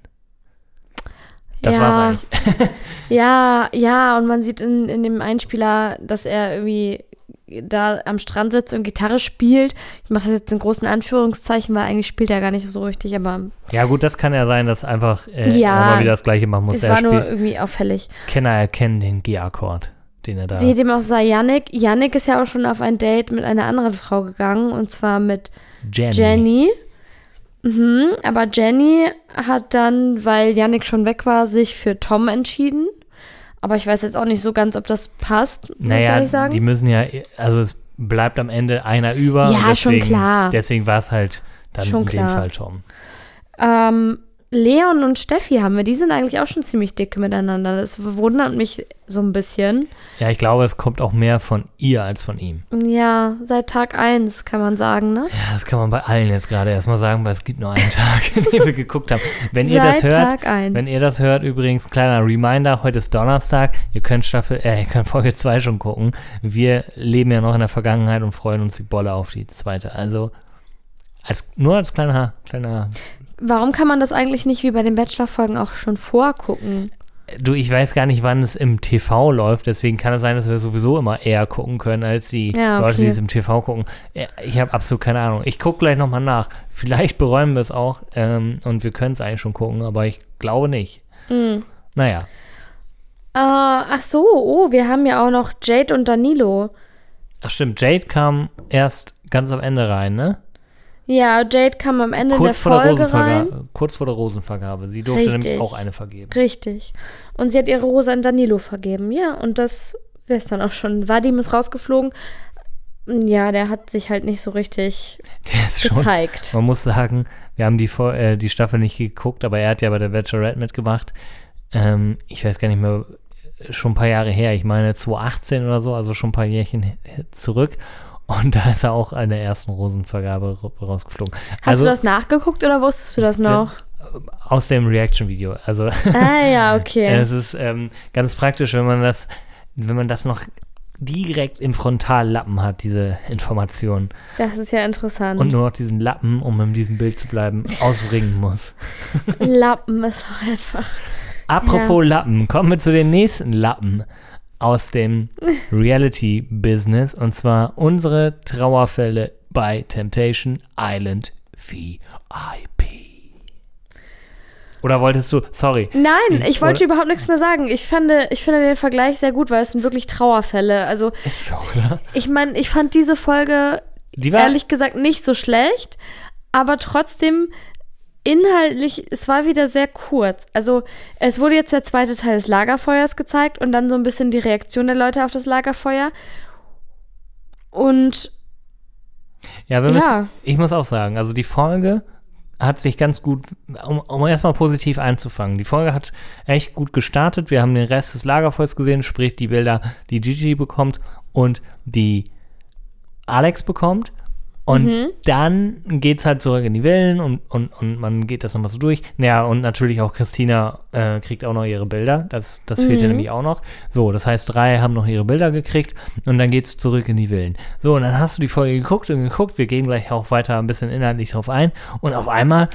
Das ja, war's eigentlich. *laughs* Ja, ja, und man sieht in, in dem Einspieler, dass er irgendwie da am Strand sitzt und Gitarre spielt. Ich mache das jetzt in großen Anführungszeichen, weil eigentlich spielt er gar nicht so richtig, aber Ja, gut, das kann ja sein, dass einfach äh, Ja, er mal wieder das Gleiche machen muss. es war nur irgendwie auffällig. kann er erkennen den G-Akkord, den er da. Wie dem auch sei, Yannick, Yannick ist ja auch schon auf ein Date mit einer anderen Frau gegangen und zwar mit Jenny. Jenny. Mhm, aber Jenny hat dann, weil Yannick schon weg war, sich für Tom entschieden. Aber ich weiß jetzt auch nicht so ganz, ob das passt, muss ich Naja, ehrlich sagen. die müssen ja, also es bleibt am Ende einer über. Ja, und schon deswegen, klar. Deswegen war es halt dann Schon in dem klar. Fall Tom. Ähm, Leon und Steffi haben wir, die sind eigentlich auch schon ziemlich dicke miteinander. Das wundert mich so ein bisschen. Ja, ich glaube, es kommt auch mehr von ihr als von ihm. Ja, seit Tag 1 kann man sagen, ne? Ja, das kann man bei allen jetzt gerade erstmal sagen, weil es gibt nur einen *laughs* Tag, in dem wir geguckt haben. Wenn ihr das seit hört, Tag 1. wenn ihr das hört, übrigens, kleiner Reminder, heute ist Donnerstag, ihr könnt Staffel, äh, ihr könnt Folge 2 schon gucken. Wir leben ja noch in der Vergangenheit und freuen uns wie Bolle auf die zweite. Also, als, nur als kleiner, kleiner Warum kann man das eigentlich nicht wie bei den Bachelor-Folgen auch schon vorgucken? Du, ich weiß gar nicht, wann es im TV läuft, deswegen kann es sein, dass wir sowieso immer eher gucken können, als die Ja, Leute, die okay. es im TV gucken. Ich habe absolut keine Ahnung. Ich gucke gleich nochmal nach. Vielleicht beräumen wir es auch ähm, und wir können es eigentlich schon gucken, aber ich glaube nicht. Hm. Naja, ach so, oh, wir haben ja auch noch Jade und Danilo. Ach stimmt, Jade kam erst ganz am Ende rein, ne? Ja, Jade kam am Ende Kurz der vor, der Folge rein. Rosenvergabe, kurz vor der Rosenvergabe. Sie durfte Richtig. nämlich auch eine vergeben. Richtig. Und sie hat ihre Rose an Danilo vergeben. Ja, und das wäre es dann auch schon. Vadim ist rausgeflogen. Ja, der hat sich halt nicht so richtig *laughs* Der ist schon, gezeigt. man muss sagen, wir haben die, Vor- äh, die Staffel nicht geguckt, aber er hat ja bei der Bachelorette mitgemacht. Ähm, ich weiß gar nicht mehr, schon ein paar Jahre her, ich meine 2018 oder so, also schon ein paar Jährchen zurück. Und da ist er auch an der ersten Rosenvergabe ra- rausgeflogen. Hast also du das nachgeguckt oder wusstest du das noch? aus dem Reaction-Video. Also ah, ja, okay. *laughs* es ist ähm, ganz praktisch, wenn man das, wenn man das noch direkt im Frontallappen hat, diese Information. Das ist ja interessant. Und nur noch diesen Lappen, um in diesem Bild zu bleiben, *laughs* ausringen muss. Lappen ist auch einfach. Apropos Lappen, kommen wir zu den nächsten Lappen aus dem Reality-Business und zwar unsere Trauerfälle bei Temptation Island VIP. Oder wolltest du, sorry, Nein, ich wollte Oder- überhaupt nichts mehr sagen. Ich, fand, ich finde den Vergleich sehr gut, weil es sind wirklich Trauerfälle. Also, ist so, oder? ich meine, ich fand diese Folge Die ehrlich gesagt nicht so schlecht, aber trotzdem inhaltlich, es war wieder sehr kurz. Also es wurde jetzt der zweite Teil des Lagerfeuers gezeigt und dann so ein bisschen die Reaktion der Leute auf das Lagerfeuer. Und ja, ja. müssen, ich muss auch sagen, also die Folge hat sich ganz gut, um, um erstmal positiv einzufangen. Die Folge hat echt gut gestartet. Wir haben den Rest des Lagerfeuers gesehen, sprich die Bilder, die Gigi bekommt und die Alex bekommt. Und Mhm. dann geht es halt zurück in die Villen und, und, und man geht das nochmal so durch. Naja, und natürlich auch Christina äh, kriegt auch noch ihre Bilder. Das, das fehlt ja Mhm. nämlich auch noch. So, das heißt, drei haben noch ihre Bilder gekriegt und dann geht es zurück in die Villen. So, und dann hast du die Folge geguckt und geguckt. Wir gehen gleich auch weiter ein bisschen inhaltlich drauf ein. Und auf einmal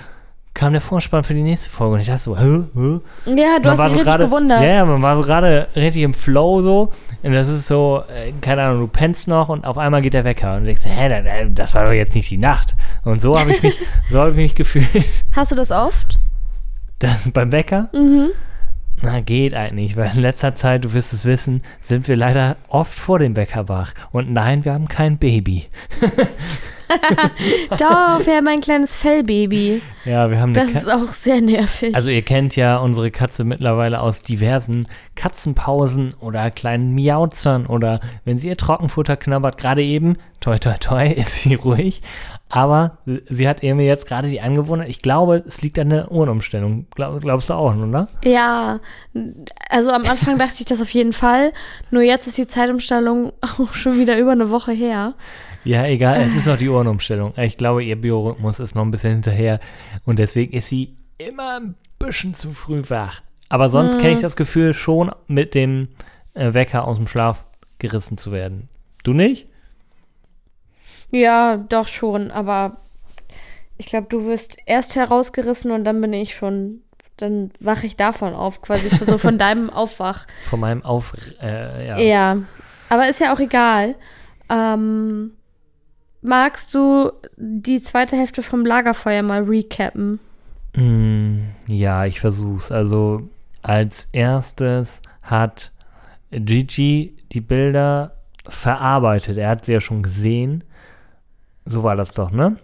kam der Vorspann für die nächste Folge und ich dachte so, hä, hä? ja, du Man hast dich so richtig gerade- gewundert. Ja, ja, man war so gerade richtig im Flow so. Und das ist so, äh, keine Ahnung, du pennst noch und auf einmal geht der Wecker. Und du denkst, hä, da- da- das war doch jetzt nicht die Nacht. Und so habe ich mich, *laughs* so habe ich mich gefühlt, Hast du das oft? dass beim Wecker, Mhm. Na, geht eigentlich, weil in letzter Zeit, du wirst es wissen, sind wir leider oft vor dem Wecker wach. Und nein, wir haben kein Baby. *laughs* Doch, wir haben ein kleines Fellbaby. Ja, wir haben Das Ka ist auch sehr nervig. Also ihr kennt ja unsere Katze mittlerweile aus diversen Katzenpausen oder kleinen Miauzern oder wenn sie ihr Trockenfutter knabbert, gerade eben, toi toi toi, *laughs* ist sie ruhig. Aber sie hat irgendwie jetzt gerade die Angewohnheit, ich glaube, es liegt an der Ohrenumstellung. Glaub, glaubst du auch, oder? Ja, also am Anfang dachte ich das auf jeden Fall. Nur jetzt ist die Zeitumstellung *laughs* auch schon wieder über eine Woche her. Ja, egal, es ist noch die Ohrenumstellung. Ich glaube, ihr Biorhythmus ist noch ein bisschen hinterher und deswegen ist sie immer ein bisschen zu früh wach. Aber sonst kenne ich das Gefühl schon mit dem äh, Wecker aus dem Schlaf gerissen zu werden. Du nicht? Ja, doch schon, aber ich glaube, du wirst erst herausgerissen und dann bin ich schon, dann wache ich davon auf, quasi so von *laughs* deinem Aufwach. Von meinem Auf... Äh, ja. Ja, aber ist ja auch egal. Ähm, magst du die zweite Hälfte vom Lagerfeuer mal recappen? Mm, ja, ich versuch's. Also als erstes hat Gigi die Bilder verarbeitet. Er hat sie ja schon gesehen. So war das doch, ne?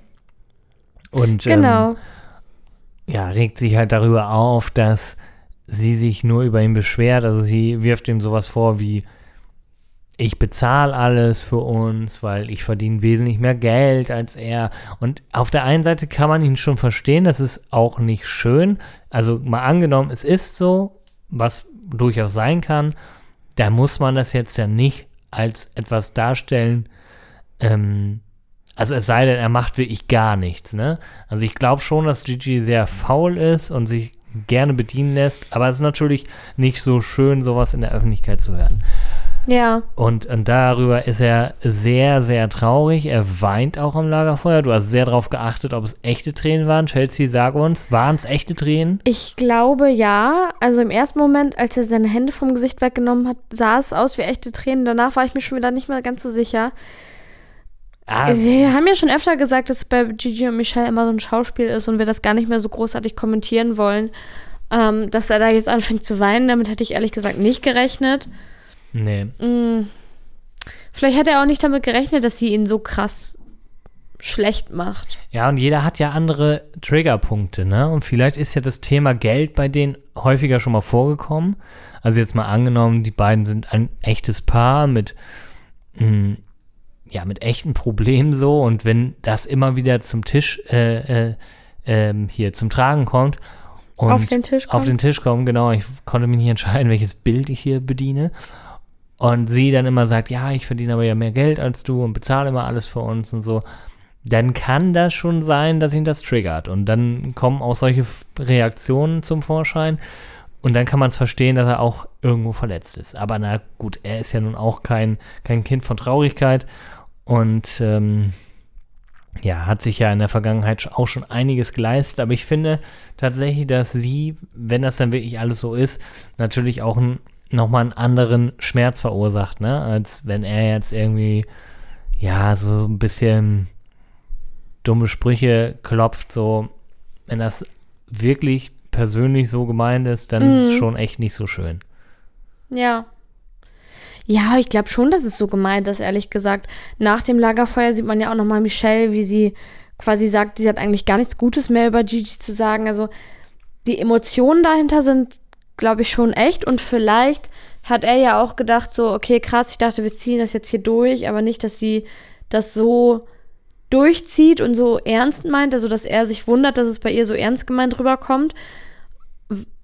Und Genau. ähm, ja, regt sich halt darüber auf, dass sie sich nur über ihn beschwert. Also sie wirft ihm sowas vor wie, ich bezahle alles für uns, weil ich verdiene wesentlich mehr Geld als er. Und auf der einen Seite kann man ihn schon verstehen, das ist auch nicht schön. Also mal angenommen, es ist so, was durchaus sein kann, da muss man das jetzt ja nicht als etwas darstellen. Ähm, also es sei denn, er macht wirklich gar nichts, ne? Also ich glaube schon, dass Gigi sehr faul ist und sich gerne bedienen lässt, aber es ist natürlich nicht so schön, sowas in der Öffentlichkeit zu hören. Ja. Und, und darüber ist er sehr, sehr traurig. Er weint auch am Lagerfeuer. Du hast sehr darauf geachtet, ob es echte Tränen waren. Chelsea, sag uns, waren es echte Tränen? Ich glaube ja. Also im ersten Moment, als er seine Hände vom Gesicht weggenommen hat, sah es aus wie echte Tränen. Danach war ich mir schon wieder nicht mehr ganz so sicher. Ah, Wir haben ja schon öfter gesagt, dass es bei Gigi und Michelle immer so ein Schauspiel ist und wir das gar nicht mehr so großartig kommentieren wollen. Ähm, dass er da jetzt anfängt zu weinen, damit hätte ich ehrlich gesagt nicht gerechnet. Nee. Mm. Vielleicht hat er auch nicht damit gerechnet, dass sie ihn so krass schlecht macht. Ja, und jeder hat ja andere Triggerpunkte, ne? Und vielleicht ist ja das Thema Geld bei denen häufiger schon mal vorgekommen. Also jetzt mal angenommen, die beiden sind ein echtes Paar mit, mh, ja, mit echten Problemen so. Und wenn das immer wieder zum Tisch, äh, äh, ähm, hier zum Tragen kommt und Auf den Tisch auf kommt? den Tisch kommen, genau. Ich konnte mich nicht entscheiden, welches Bild ich hier bediene. Und sie dann immer sagt, ja, ich verdiene aber ja mehr Geld als du und bezahle immer alles für uns und so. Dann kann das schon sein, dass ihn das triggert. Und dann kommen auch solche Reaktionen zum Vorschein. Und dann kann man es verstehen, dass er auch irgendwo verletzt ist. Aber na gut, er ist ja nun auch kein, kein Kind von Traurigkeit. Und ähm, ja, hat sich ja in der Vergangenheit auch schon einiges geleistet. Aber ich finde tatsächlich, dass sie, wenn das dann wirklich alles so ist, natürlich auch ein, nochmal einen anderen Schmerz verursacht, ne? Als wenn er jetzt irgendwie, ja, so ein bisschen dumme Sprüche klopft, so. Wenn das wirklich persönlich so gemeint ist, dann ist es Mhm. schon echt nicht so schön. Ja. Ja, ich glaube schon, dass es so gemeint ist, ehrlich gesagt. Nach dem Lagerfeuer sieht man ja auch nochmal Michelle, wie sie quasi sagt, sie hat eigentlich gar nichts Gutes mehr über Gigi zu sagen. Also die Emotionen dahinter sind, glaube ich, schon echt. Und vielleicht hat er ja auch gedacht, so, okay, krass, ich dachte, wir ziehen das jetzt hier durch, aber nicht, dass sie das so durchzieht und so ernst meint, also dass er sich wundert, dass es bei ihr so ernst gemeint rüberkommt.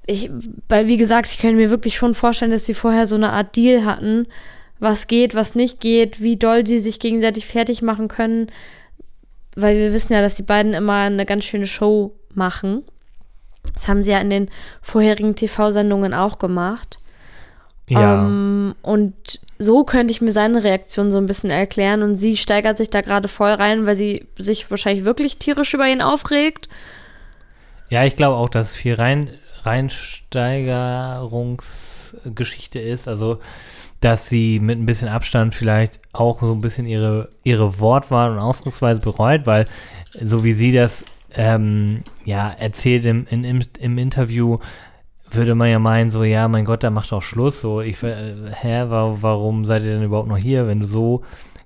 Ich, weil, wie gesagt, ich könnte mir wirklich schon vorstellen, dass sie vorher so eine Art Deal hatten, was geht, was nicht geht, wie doll die sich gegenseitig fertig machen können. Weil wir wissen ja, dass die beiden immer eine ganz schöne Show machen. Das haben sie ja in den vorherigen TV-Sendungen auch gemacht. Ja. Ähm, und so könnte ich mir seine Reaktion so ein bisschen erklären. Und sie steigert sich da gerade voll rein, weil sie sich wahrscheinlich wirklich tierisch über ihn aufregt. Ja, ich glaube auch, dass viel rein, Reinsteigerungsgeschichte ist. Also, dass sie mit ein bisschen Abstand vielleicht auch so ein bisschen ihre, ihre Wortwahl und Ausdrucksweise bereut, weil so wie sie das ähm, ja, erzählt im, im, im Interview, würde man ja meinen, so, ja, mein Gott, da macht auch Schluss. So, ich, äh, hä, wa warum seid ihr denn überhaupt noch hier, wenn du so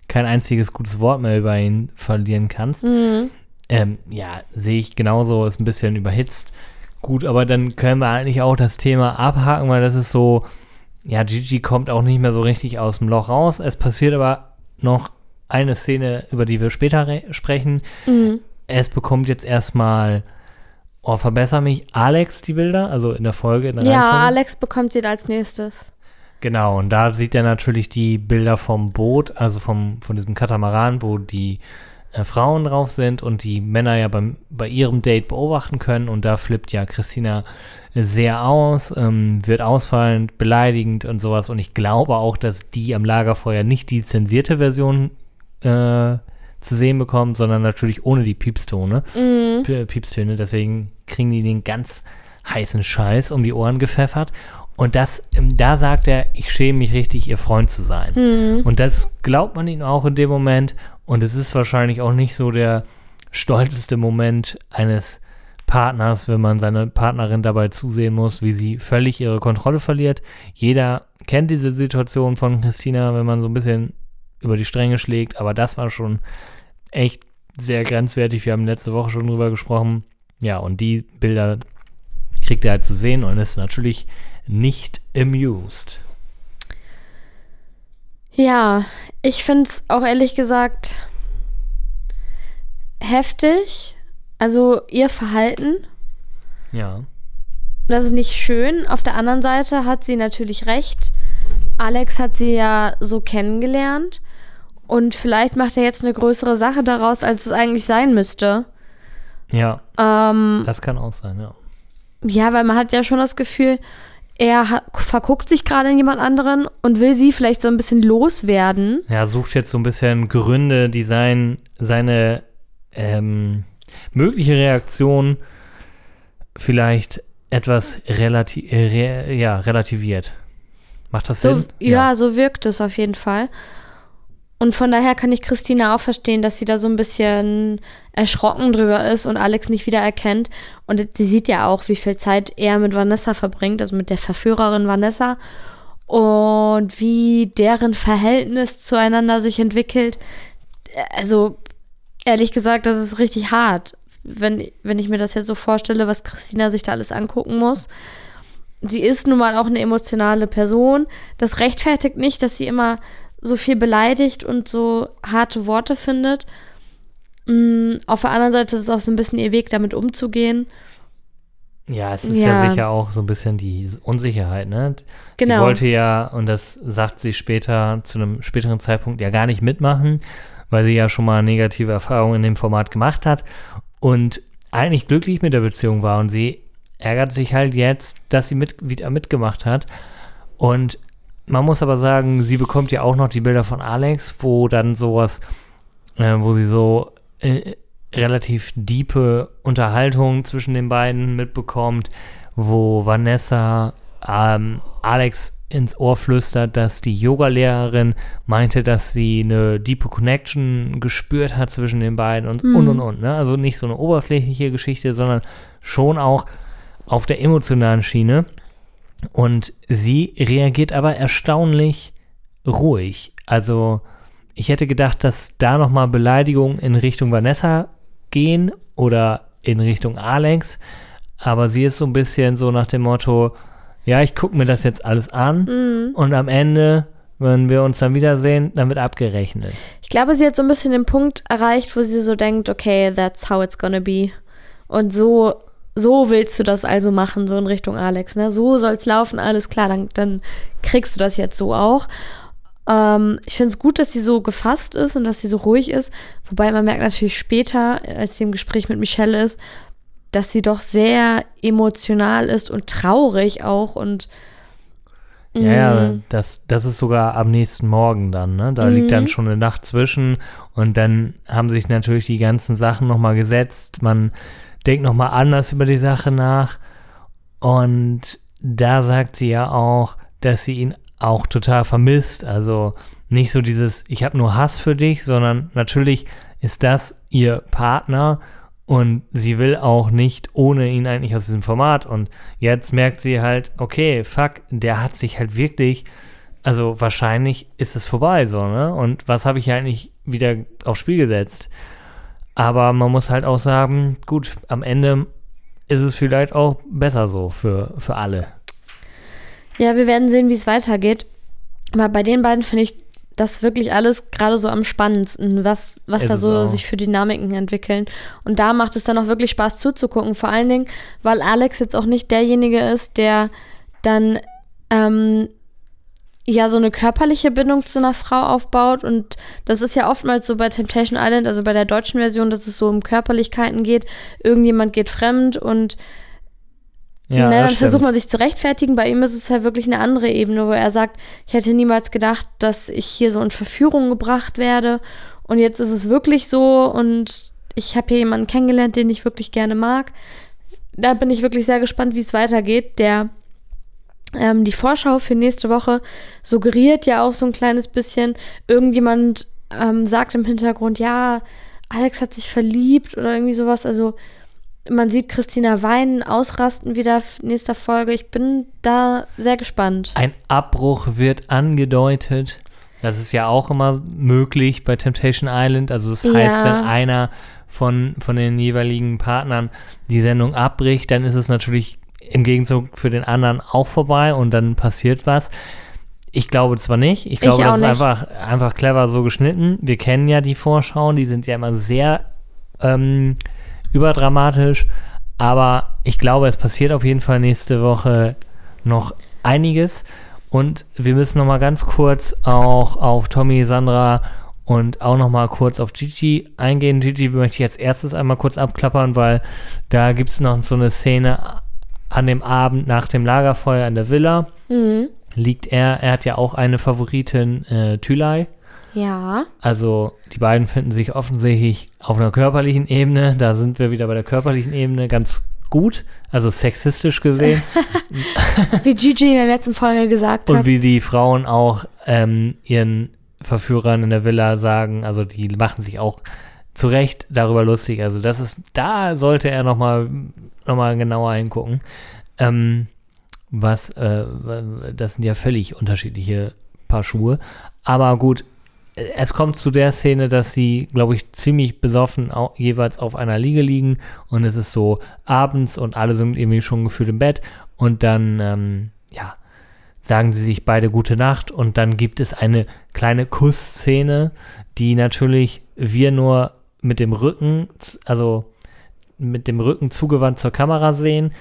kein einziges gutes Wort mehr über ihn verlieren kannst? Mhm. Ähm, ja, sehe ich genauso, ist ein bisschen überhitzt. Gut, aber dann können wir eigentlich auch das Thema abhaken, weil das ist so, ja, Gigi kommt auch nicht mehr so richtig aus dem Loch raus. Es passiert aber noch eine Szene, über die wir später re- sprechen. Mhm. Es bekommt jetzt erstmal, oh, verbessere mich, Alex die Bilder, also in der Folge, in der Ja, Reihenfolge. Alex bekommt sie als nächstes. Genau, und da sieht er natürlich die Bilder vom Boot, also vom, von diesem Katamaran, wo die Frauen drauf sind und die Männer ja beim, bei ihrem Date beobachten können. Und da flippt ja Christina sehr aus, ähm, wird ausfallend, beleidigend und sowas. Und ich glaube auch, dass die am Lagerfeuer nicht die zensierte Version äh, zu sehen bekommt, sondern natürlich ohne die Piepstone. Mhm. Piepstöne. Deswegen kriegen die den ganz heißen Scheiß um die Ohren gepfeffert. Und das, ähm, da sagt er, ich schäme mich richtig, ihr Freund zu sein. Mhm. Und das glaubt man ihm auch in dem Moment. Und es ist wahrscheinlich auch nicht so der stolzeste Moment eines Partners, wenn man seine Partnerin dabei zusehen muss, wie sie völlig ihre Kontrolle verliert. Jeder kennt diese Situation von Christina, wenn man so ein bisschen über die Stränge schlägt. Aber das war schon echt sehr grenzwertig. Wir haben letzte Woche schon drüber gesprochen. Ja, und die Bilder kriegt er halt zu sehen und ist natürlich nicht amused. Ja, ich finde es auch ehrlich gesagt heftig. Also ihr Verhalten, Ja. das ist nicht schön. Auf der anderen Seite hat sie natürlich recht. Alex hat sie ja so kennengelernt. Und vielleicht macht er jetzt eine größere Sache daraus, als es eigentlich sein müsste. Ja, Ähm, das kann auch sein, ja. ja, weil man hat ja schon das Gefühl, er hat, verguckt sich gerade in jemand anderen und will sie vielleicht so ein bisschen loswerden. Er sucht jetzt so ein bisschen Gründe, die sein, seine ähm, mögliche Reaktion vielleicht etwas relati äh, re, ja, relativiert. Macht das So, Sinn? ja, so wirkt es auf jeden Fall. Und von daher kann ich Christina auch verstehen, dass sie da so ein bisschen erschrocken drüber ist und Alex nicht wieder erkennt. Und sie sieht ja auch, wie viel Zeit er mit Vanessa verbringt, also mit der Verführerin Vanessa. Und wie deren Verhältnis zueinander sich entwickelt. Also, ehrlich gesagt, das ist richtig hart, wenn, wenn ich mir das jetzt so vorstelle, was Christina sich da alles angucken muss. Sie ist nun mal auch eine emotionale Person. Das rechtfertigt nicht, dass sie immer so viel beleidigt und so harte Worte findet. Mm, auf der anderen Seite ist es auch so ein bisschen ihr Weg, damit umzugehen. Ja, es ist ja. Ja. sicher auch so ein bisschen die Unsicherheit, ne? Genau. Sie wollte ja, und das sagt sie später, zu einem späteren Zeitpunkt ja gar nicht mitmachen, weil sie ja schon mal negative Erfahrungen in dem Format gemacht hat und eigentlich glücklich mit der Beziehung war und sie ärgert sich halt jetzt, dass sie mit, wieder mitgemacht hat. Und man muss aber sagen, sie bekommt ja auch noch die Bilder von Alex, wo dann sowas, äh, wo sie so äh, relativ diepe Unterhaltung zwischen den beiden mitbekommt, wo Vanessa ähm, Alex ins Ohr flüstert, dass die Yogalehrerin meinte, dass sie eine diepe Connection gespürt hat zwischen den beiden und und und und. Ne? Also nicht so eine oberflächliche Geschichte, sondern schon auch auf der emotionalen Schiene. Und sie reagiert aber erstaunlich ruhig. Also ich hätte gedacht, dass da nochmal Beleidigungen in Richtung Vanessa gehen oder in Richtung Alex. Aber sie ist so ein bisschen so nach dem Motto, ja, ich gucke mir das jetzt alles an und am Ende, wenn wir uns dann wiedersehen, dann wird abgerechnet. Ich glaube, sie hat so ein bisschen den Punkt erreicht, wo sie so denkt, okay, that's how it's gonna be. Und so, so willst du das also machen, so in Richtung Alex, ne? So soll's laufen, alles klar, dann, dann kriegst du das jetzt so auch. Ähm, ich finde es gut, dass sie so gefasst ist und dass sie so ruhig ist. Wobei man merkt natürlich später, als sie im Gespräch mit Michelle ist, dass sie doch sehr emotional ist und traurig auch und Ja, ja, Mm. das, das ist sogar am nächsten Morgen dann, ne? Da liegt dann schon eine Nacht zwischen und dann haben sich natürlich die ganzen Sachen nochmal gesetzt. Man denkt nochmal anders über die Sache nach und da sagt sie ja auch, dass sie ihn auch total vermisst. Also nicht so dieses, ich habe nur Hass für dich, sondern natürlich ist das ihr Partner und sie will auch nicht ohne ihn eigentlich aus diesem Format. Und jetzt merkt sie halt, okay, fuck, der hat sich halt wirklich, also wahrscheinlich ist es vorbei so, ne? Und was habe ich eigentlich wieder aufs Spiel gesetzt? Aber man muss halt auch sagen, gut, am Ende ist es vielleicht auch besser so für, für alle. Ja, wir werden sehen, wie es weitergeht. Aber bei den beiden finde ich das wirklich alles gerade so am spannendsten, was, was Ist da so auch. sich für Dynamiken entwickeln. Und da macht es dann auch wirklich Spaß zuzugucken. Vor allen Dingen, weil Alex jetzt auch nicht derjenige ist, der dann ähm, ja so eine körperliche Bindung zu einer Frau aufbaut. Und das ist ja oftmals so bei Temptation Island, also bei der deutschen Version, dass es so um Körperlichkeiten geht. Irgendjemand geht fremd und Ja, ne, dann versucht man sich zu rechtfertigen. Bei ihm ist es halt wirklich eine andere Ebene, wo er sagt, ich hätte niemals gedacht, dass ich hier so in Verführung gebracht werde. Und jetzt ist es wirklich so und ich habe hier jemanden kennengelernt, den ich wirklich gerne mag. Da bin ich wirklich sehr gespannt, wie es weitergeht. Der ähm, die Vorschau für nächste Woche suggeriert ja auch so ein kleines bisschen, irgendjemand ähm, sagt im Hintergrund, ja, Alex hat sich verliebt oder irgendwie sowas. Also man sieht Christina weinen, ausrasten wieder nächster Folge. Ich bin da sehr gespannt. Ein Abbruch wird angedeutet. Das ist ja auch immer möglich bei Temptation Island. Also das heißt, Ja. wenn einer von, von den jeweiligen Partnern die Sendung abbricht, dann ist es natürlich im Gegenzug für den anderen auch vorbei und dann passiert was. Ich glaube zwar nicht. Ich glaube, auch das ist nicht. einfach, einfach clever so geschnitten. Wir kennen ja die Vorschauen, die sind ja immer sehr ähm, überdramatisch. Aber ich glaube, es passiert auf jeden Fall nächste Woche noch einiges. Und wir müssen noch mal ganz kurz auch auf Tommy, Sandra und auch noch mal kurz auf Gigi eingehen. Gigi möchte ich als erstes einmal kurz abklappern, weil da gibt es noch so eine Szene an dem Abend nach dem Lagerfeuer in der Villa. Mhm. Liegt er, er hat ja auch eine Favoritin, äh, Thülei. Ja. Also die beiden finden sich offensichtlich auf einer körperlichen Ebene. Da sind wir wieder bei der körperlichen Ebene ganz gut, also sexistisch gesehen. *laughs* Wie Gigi in der letzten Folge gesagt Und hat. wie die Frauen auch ähm, ihren Verführern in der Villa sagen. Also die machen sich auch zu Recht darüber lustig. Also das ist, da sollte er nochmal noch mal genauer hingucken. Ähm, was, äh, das sind ja völlig unterschiedliche Paar Schuhe. Aber gut, es kommt zu der Szene, dass sie, glaube ich, ziemlich besoffen jeweils auf einer Liege liegen und es ist so abends und alle sind irgendwie schon gefühlt im Bett und dann, ähm, ja, sagen sie sich beide gute Nacht und dann gibt es eine kleine Kussszene, die natürlich wir nur mit dem Rücken, also mit dem Rücken zugewandt zur Kamera sehen.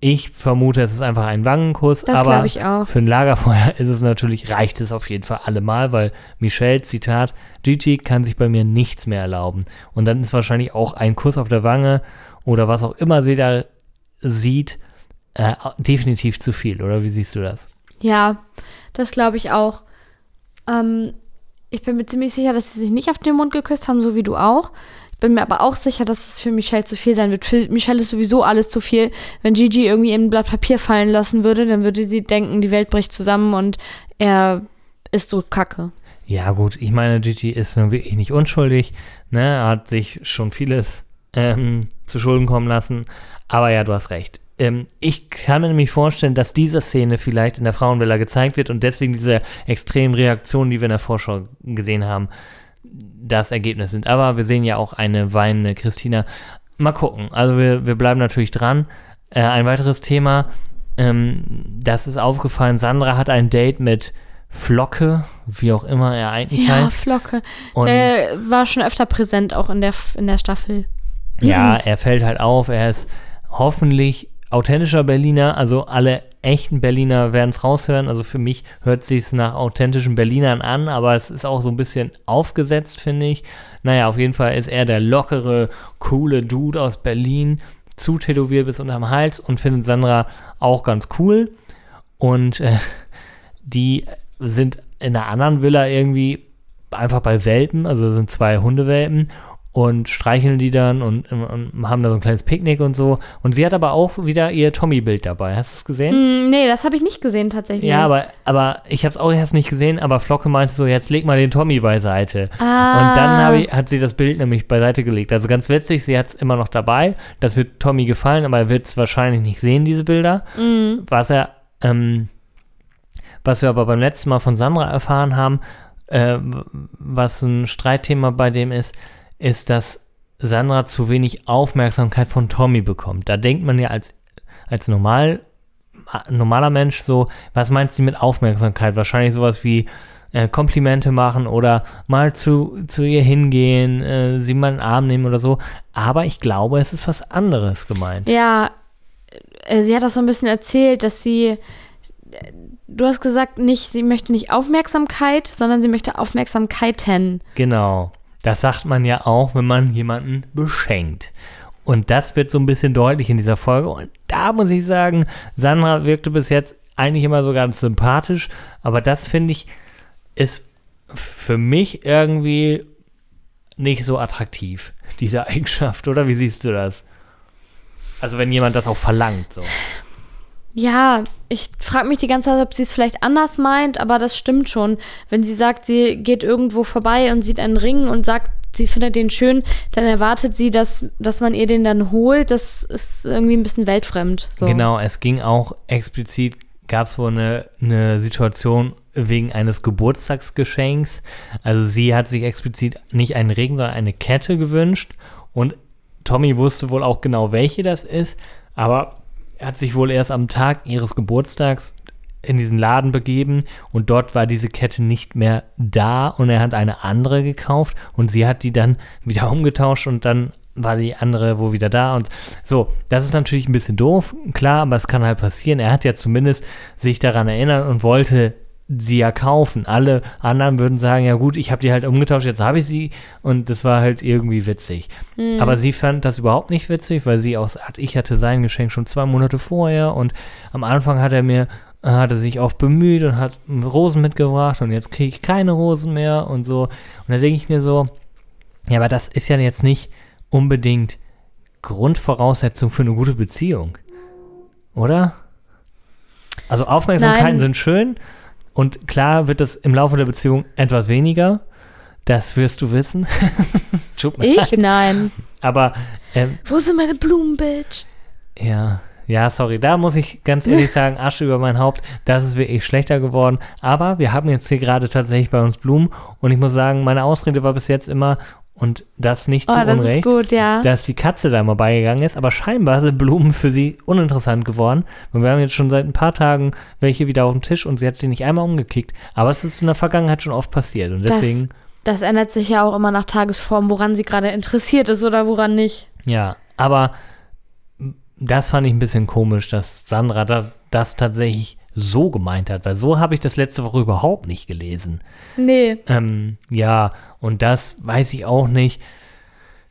Ich vermute, es ist einfach ein Wangenkuss, Das aber glaube ich auch. für ein Lagerfeuer *laughs* ist es natürlich, reicht es auf jeden Fall allemal, weil Michelle, Zitat, Gigi kann sich bei mir nichts mehr erlauben. Und dann ist wahrscheinlich auch ein Kuss auf der Wange oder was auch immer sie da sieht, äh, definitiv zu viel, oder wie siehst du das? Ja, das glaube ich auch. Ähm, ich bin mir ziemlich sicher, dass sie sich nicht auf den Mund geküsst haben, so wie du auch. Ich bin mir aber auch sicher, dass es für Michelle zu viel sein wird. Für Michelle ist sowieso alles zu viel. Wenn Gigi irgendwie ein Blatt Papier fallen lassen würde, dann würde sie denken, die Welt bricht zusammen und er ist so kacke. Ja, gut, ich meine, Gigi ist nun wirklich nicht unschuldig. Ne? Er hat sich schon vieles ähm, zu Schulden kommen lassen. Aber ja, du hast recht. Ähm, ich kann mir nämlich vorstellen, dass diese Szene vielleicht in der Frauenvilla gezeigt wird und deswegen diese extremen Reaktionen, die wir in der Vorschau gesehen haben, das Ergebnis sind. Aber wir sehen ja auch eine weinende Christina. Mal gucken. Also wir, wir bleiben natürlich dran. Äh, ein weiteres Thema, ähm, das ist aufgefallen, Sandra hat ein Date mit Flocke, wie auch immer er eigentlich Ja, heißt. Flocke. Und Der war schon öfter präsent, auch in der, in der Staffel. ja, er fällt halt auf, er ist hoffentlich authentischer Berliner, also alle echten Berliner werden es raushören. Also für mich hört sich nach authentischen Berlinern an, aber es ist auch so ein bisschen aufgesetzt, finde ich. Naja, auf jeden Fall ist er der lockere, coole Dude aus Berlin, zutätowiert bis unterm Hals und findet Sandra auch ganz cool. Und äh, die sind in einer anderen Villa irgendwie einfach bei Welpen, also sind zwei Hundewelpen und streicheln die dann und, und haben da so ein kleines Picknick und so. Und sie hat aber auch wieder ihr Tommy-Bild dabei. Hast du es gesehen? Hm, nee, das habe ich nicht gesehen tatsächlich. Ja, aber, aber ich habe es auch erst nicht gesehen, aber Flocke meinte so, jetzt leg mal den Tommy beiseite. Ah. Und dann ich, hat sie das Bild nämlich beiseite gelegt. Also ganz witzig, sie hat es immer noch dabei. Das wird Tommy gefallen, aber er wird es wahrscheinlich nicht sehen, diese Bilder. Mhm. Was er, ähm, was wir aber beim letzten Mal von Sandra erfahren haben, äh, was ein Streitthema bei dem ist, ist, dass Sandra zu wenig Aufmerksamkeit von Tommy bekommt. Da denkt man ja als, als normal, normaler Mensch so, was meinst du mit Aufmerksamkeit? Wahrscheinlich sowas wie äh, Komplimente machen oder mal zu, zu ihr hingehen, äh, sie mal in den Arm nehmen oder so. Aber ich glaube, es ist was anderes gemeint. Ja, äh, sie hat das so ein bisschen erzählt, dass sie, äh, du hast gesagt, nicht, sie möchte nicht Aufmerksamkeit, sondern sie möchte Aufmerksamkeiten. Genau. Das sagt man ja auch, wenn man jemanden beschenkt. Und das wird so ein bisschen deutlich in dieser Folge. Und da muss ich sagen, Sandra wirkte bis jetzt eigentlich immer so ganz sympathisch. Aber das finde ich, ist für mich irgendwie nicht so attraktiv, diese Eigenschaft, oder? Wie siehst du das? Also wenn jemand das auch verlangt, so. Ja, ich frage mich die ganze Zeit, ob sie es vielleicht anders meint, aber das stimmt schon. Wenn sie sagt, sie geht irgendwo vorbei und sieht einen Ring und sagt, sie findet den schön, dann erwartet sie, dass, dass man ihr den dann holt. Das ist irgendwie ein bisschen weltfremd. So. Genau, es ging auch explizit, gab es wohl eine, eine Situation wegen eines Geburtstagsgeschenks. Also sie hat sich explizit nicht einen Ring, sondern eine Kette gewünscht. Und Tommy wusste wohl auch genau, welche das ist. Aber er hat sich wohl erst am Tag ihres Geburtstags in diesen Laden begeben und dort war diese Kette nicht mehr da und er hat eine andere gekauft und sie hat die dann *laughs* wieder umgetauscht und dann war die andere wo wieder da und so, das ist natürlich ein bisschen doof, klar, aber es kann halt passieren. Er hat ja zumindest sich daran erinnert und wollte sie ja kaufen. Alle anderen würden sagen, ja gut, ich habe die halt umgetauscht, jetzt habe ich sie und das war halt irgendwie witzig. Aber sie fand das überhaupt nicht witzig, weil sie auch sagt, ich hatte sein Geschenk schon zwei Monate vorher und am Anfang hat er mir hat er sich oft bemüht und hat Rosen mitgebracht und jetzt kriege ich keine Rosen mehr und so. Und da denke ich mir so, ja, aber das ist ja jetzt nicht unbedingt Grundvoraussetzung für eine gute Beziehung. Oder? Also Aufmerksamkeiten Nein. sind schön und klar wird das im Laufe der Beziehung etwas weniger. Das wirst du wissen. *laughs* Tut mir Ich? leid. Nein. Aber ähm, Wo sind meine Blumen, Bitch? ja, ja, sorry, da muss ich ganz ehrlich *laughs* sagen, Asche über mein Haupt, das ist wirklich schlechter geworden. Aber wir haben jetzt hier gerade tatsächlich bei uns Blumen und ich muss sagen, meine Ausrede war bis jetzt immer, und das nicht Oh, zu das Unrecht, gut, ja. dass die Katze da mal beigegangen ist, aber scheinbar sind Blumen für sie uninteressant geworden. Und wir haben jetzt schon seit ein paar Tagen welche wieder auf dem Tisch und sie hat sie nicht einmal umgekickt. Aber es ist in der Vergangenheit schon oft passiert und deswegen, Das ändert sich ja auch immer nach Tagesform, woran sie gerade interessiert ist oder woran nicht. ja, aber das fand ich ein bisschen komisch, dass Sandra da, das tatsächlich so gemeint hat, weil so habe ich das letzte Woche überhaupt nicht gelesen. Nee. Ähm, ja, und das weiß ich auch nicht.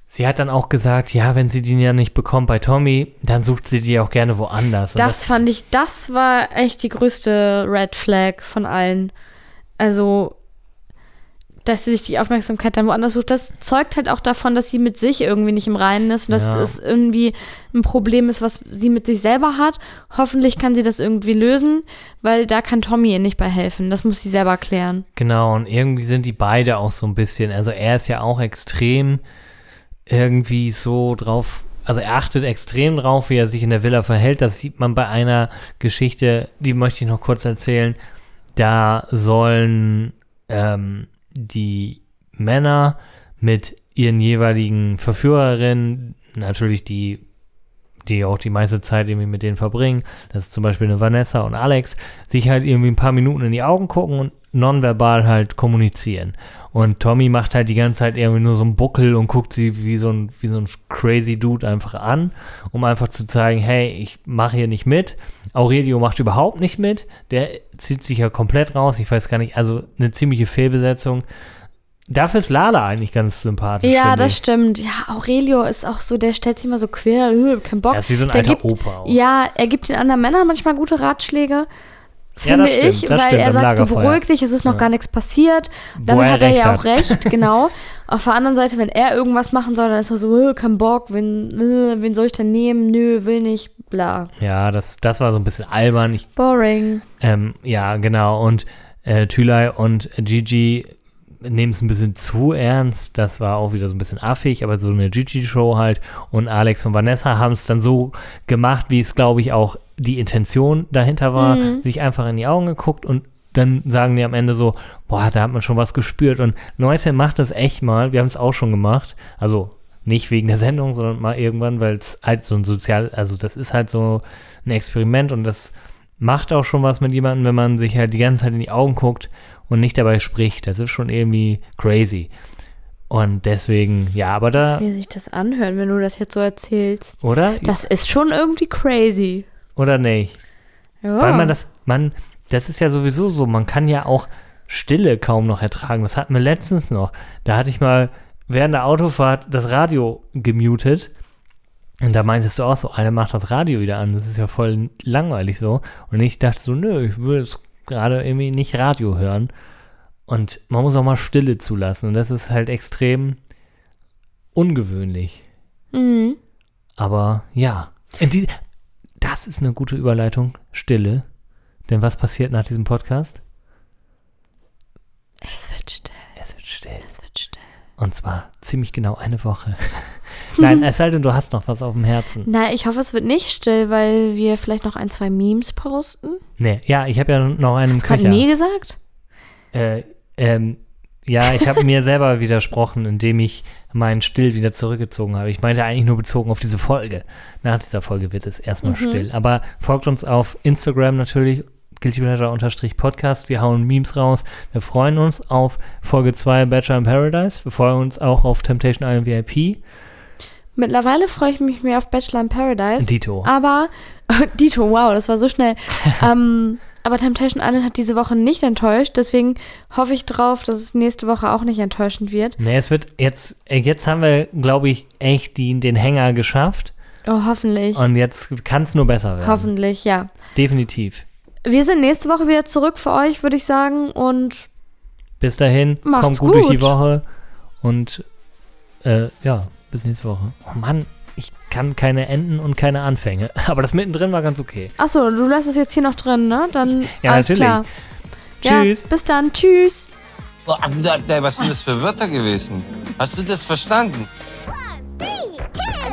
Sie hat dann auch gesagt, ja, wenn sie den ja nicht bekommt bei Tommy, dann sucht sie die auch gerne woanders. Und Das, fand ich, das war echt die größte Red Flag von allen. Also, dass sie sich die Aufmerksamkeit dann woanders sucht, das zeugt halt auch davon, dass sie mit sich irgendwie nicht im Reinen ist und dass Ja. es irgendwie ein Problem ist, was sie mit sich selber hat. Hoffentlich kann sie das irgendwie lösen, weil da kann Tommy ihr nicht bei helfen. Das muss sie selber klären. Genau, und irgendwie sind die beide auch so ein bisschen, also er ist ja auch extrem irgendwie so drauf, also er achtet extrem drauf, wie er sich in der Villa verhält. Das sieht man bei einer Geschichte, die möchte ich noch kurz erzählen. Da sollen ähm, die Männer mit ihren jeweiligen Verführerinnen, natürlich die, die auch die meiste Zeit irgendwie mit denen verbringen, das ist zum Beispiel eine Vanessa und Alex, sich halt irgendwie ein paar Minuten in die Augen gucken und nonverbal halt kommunizieren. Und Tommy macht halt die ganze Zeit irgendwie nur so einen Buckel und guckt sie wie so ein, wie so ein crazy Dude einfach an, um einfach zu zeigen, hey, ich mache hier nicht mit. Aurelio macht überhaupt nicht mit. Der zieht sich ja komplett raus. Ich weiß gar nicht, also eine ziemliche Fehlbesetzung. Dafür ist Lala eigentlich ganz sympathisch. Ja, das ich. stimmt. Ja, Aurelio ist auch so, der stellt sich immer so quer, äh, kein Bock. Er ist wie so ein Der alter gibt, Opa auch. Ja, er gibt den anderen Männern manchmal gute Ratschläge. Ja, Finde das stimmt, ich, weil stimmt, er am sagt, so Lagerfeuer. beruhig dich, es ist noch Ja. gar nichts passiert. Damit er hat er ja hat. auch recht, *laughs* genau. Auf der anderen Seite, wenn er irgendwas machen soll, dann ist er so, äh, kein Bock, wen, äh, wen soll ich denn nehmen? Nö, will nicht, bla. Ja, das, das war so ein bisschen albern. Ich Boring. Ähm, ja, genau. Und äh, Thülei und Gigi nehmen es ein bisschen zu ernst. Das war auch wieder so ein bisschen affig, aber so eine Gigi-Show halt. Und Alex und Vanessa haben es dann so gemacht, wie es, glaube ich, auch die Intention dahinter war. Sich einfach in die Augen geguckt und dann sagen die am Ende so, boah, da hat man schon was gespürt. Und Leute, macht das echt mal. Wir haben es auch schon gemacht. Also nicht wegen der Sendung, sondern mal irgendwann, weil es halt so ein sozial, also das ist halt so ein Experiment und das macht auch schon was mit jemandem, wenn man sich halt die ganze Zeit in die Augen guckt und nicht dabei spricht. Das ist schon irgendwie crazy. Und deswegen, ja, aber da, Wie sich das anhört, wenn du das jetzt so erzählst. oder? Das ist schon irgendwie crazy. Oder nicht? Ja. Weil man das, man, das ist ja sowieso so, man kann ja auch Stille kaum noch ertragen. Das hatten wir letztens noch. Da hatte ich mal während der Autofahrt das Radio gemutet. Und da meintest du auch so, einer macht das Radio wieder an. Das ist ja voll langweilig so. Und ich dachte so, nö, ich will jetzt gerade irgendwie nicht Radio hören. Und man muss auch mal Stille zulassen. Und das ist halt extrem ungewöhnlich. Mhm. Aber ja, die, das ist eine gute Überleitung. Stille. Denn was passiert nach diesem Podcast? Es wird still, Es wird still. es wird still. Und zwar ziemlich genau eine Woche. *laughs* Nein, es sei denn, du hast noch was auf dem Herzen. Na, ich hoffe, es wird nicht still, weil wir vielleicht noch ein, zwei Memes posten. Nee, ja, ich habe ja noch einen Hast du gerade Köcher. nie gesagt? Äh, ähm, ja, ich habe mir selber widersprochen, indem ich meinen Still wieder zurückgezogen habe. Ich meinte eigentlich nur bezogen auf diese Folge. Nach dieser Folge wird es erstmal Mhm. still. Aber folgt uns auf Instagram natürlich, guiltypleasure-podcast. Wir hauen Memes raus. Wir freuen uns auf Folge 2 Bachelor in Paradise. Wir freuen uns auch auf Temptation Island VIP. Mittlerweile freue ich mich mehr auf Bachelor in Paradise. Dito. Aber, *laughs* Dito, wow, das war so schnell. *laughs* ähm, aber Temptation Island hat diese Woche nicht enttäuscht, deswegen hoffe ich drauf, dass es nächste Woche auch nicht enttäuschend wird. Nee, es wird jetzt, äh, jetzt haben wir, glaube ich, echt die, den Hänger geschafft. Oh, hoffentlich. Und jetzt kann es nur besser werden. Hoffentlich, ja. Definitiv. Wir sind nächste Woche wieder zurück für euch, würde ich sagen. Und Bis dahin, kommt gut, durch die gut. Woche und äh, ja, bis nächste Woche. Oh Mann, ich kann keine Enden und keine Anfänge. *laughs* Aber das mittendrin war ganz okay. Achso, du lässt es jetzt hier noch drin, ne? Dann ja, alles natürlich. klar. Tschüss. Ja, bis dann. Tschüss. Oh, was sind das für Wörter gewesen? Hast du das verstanden? One, three, two.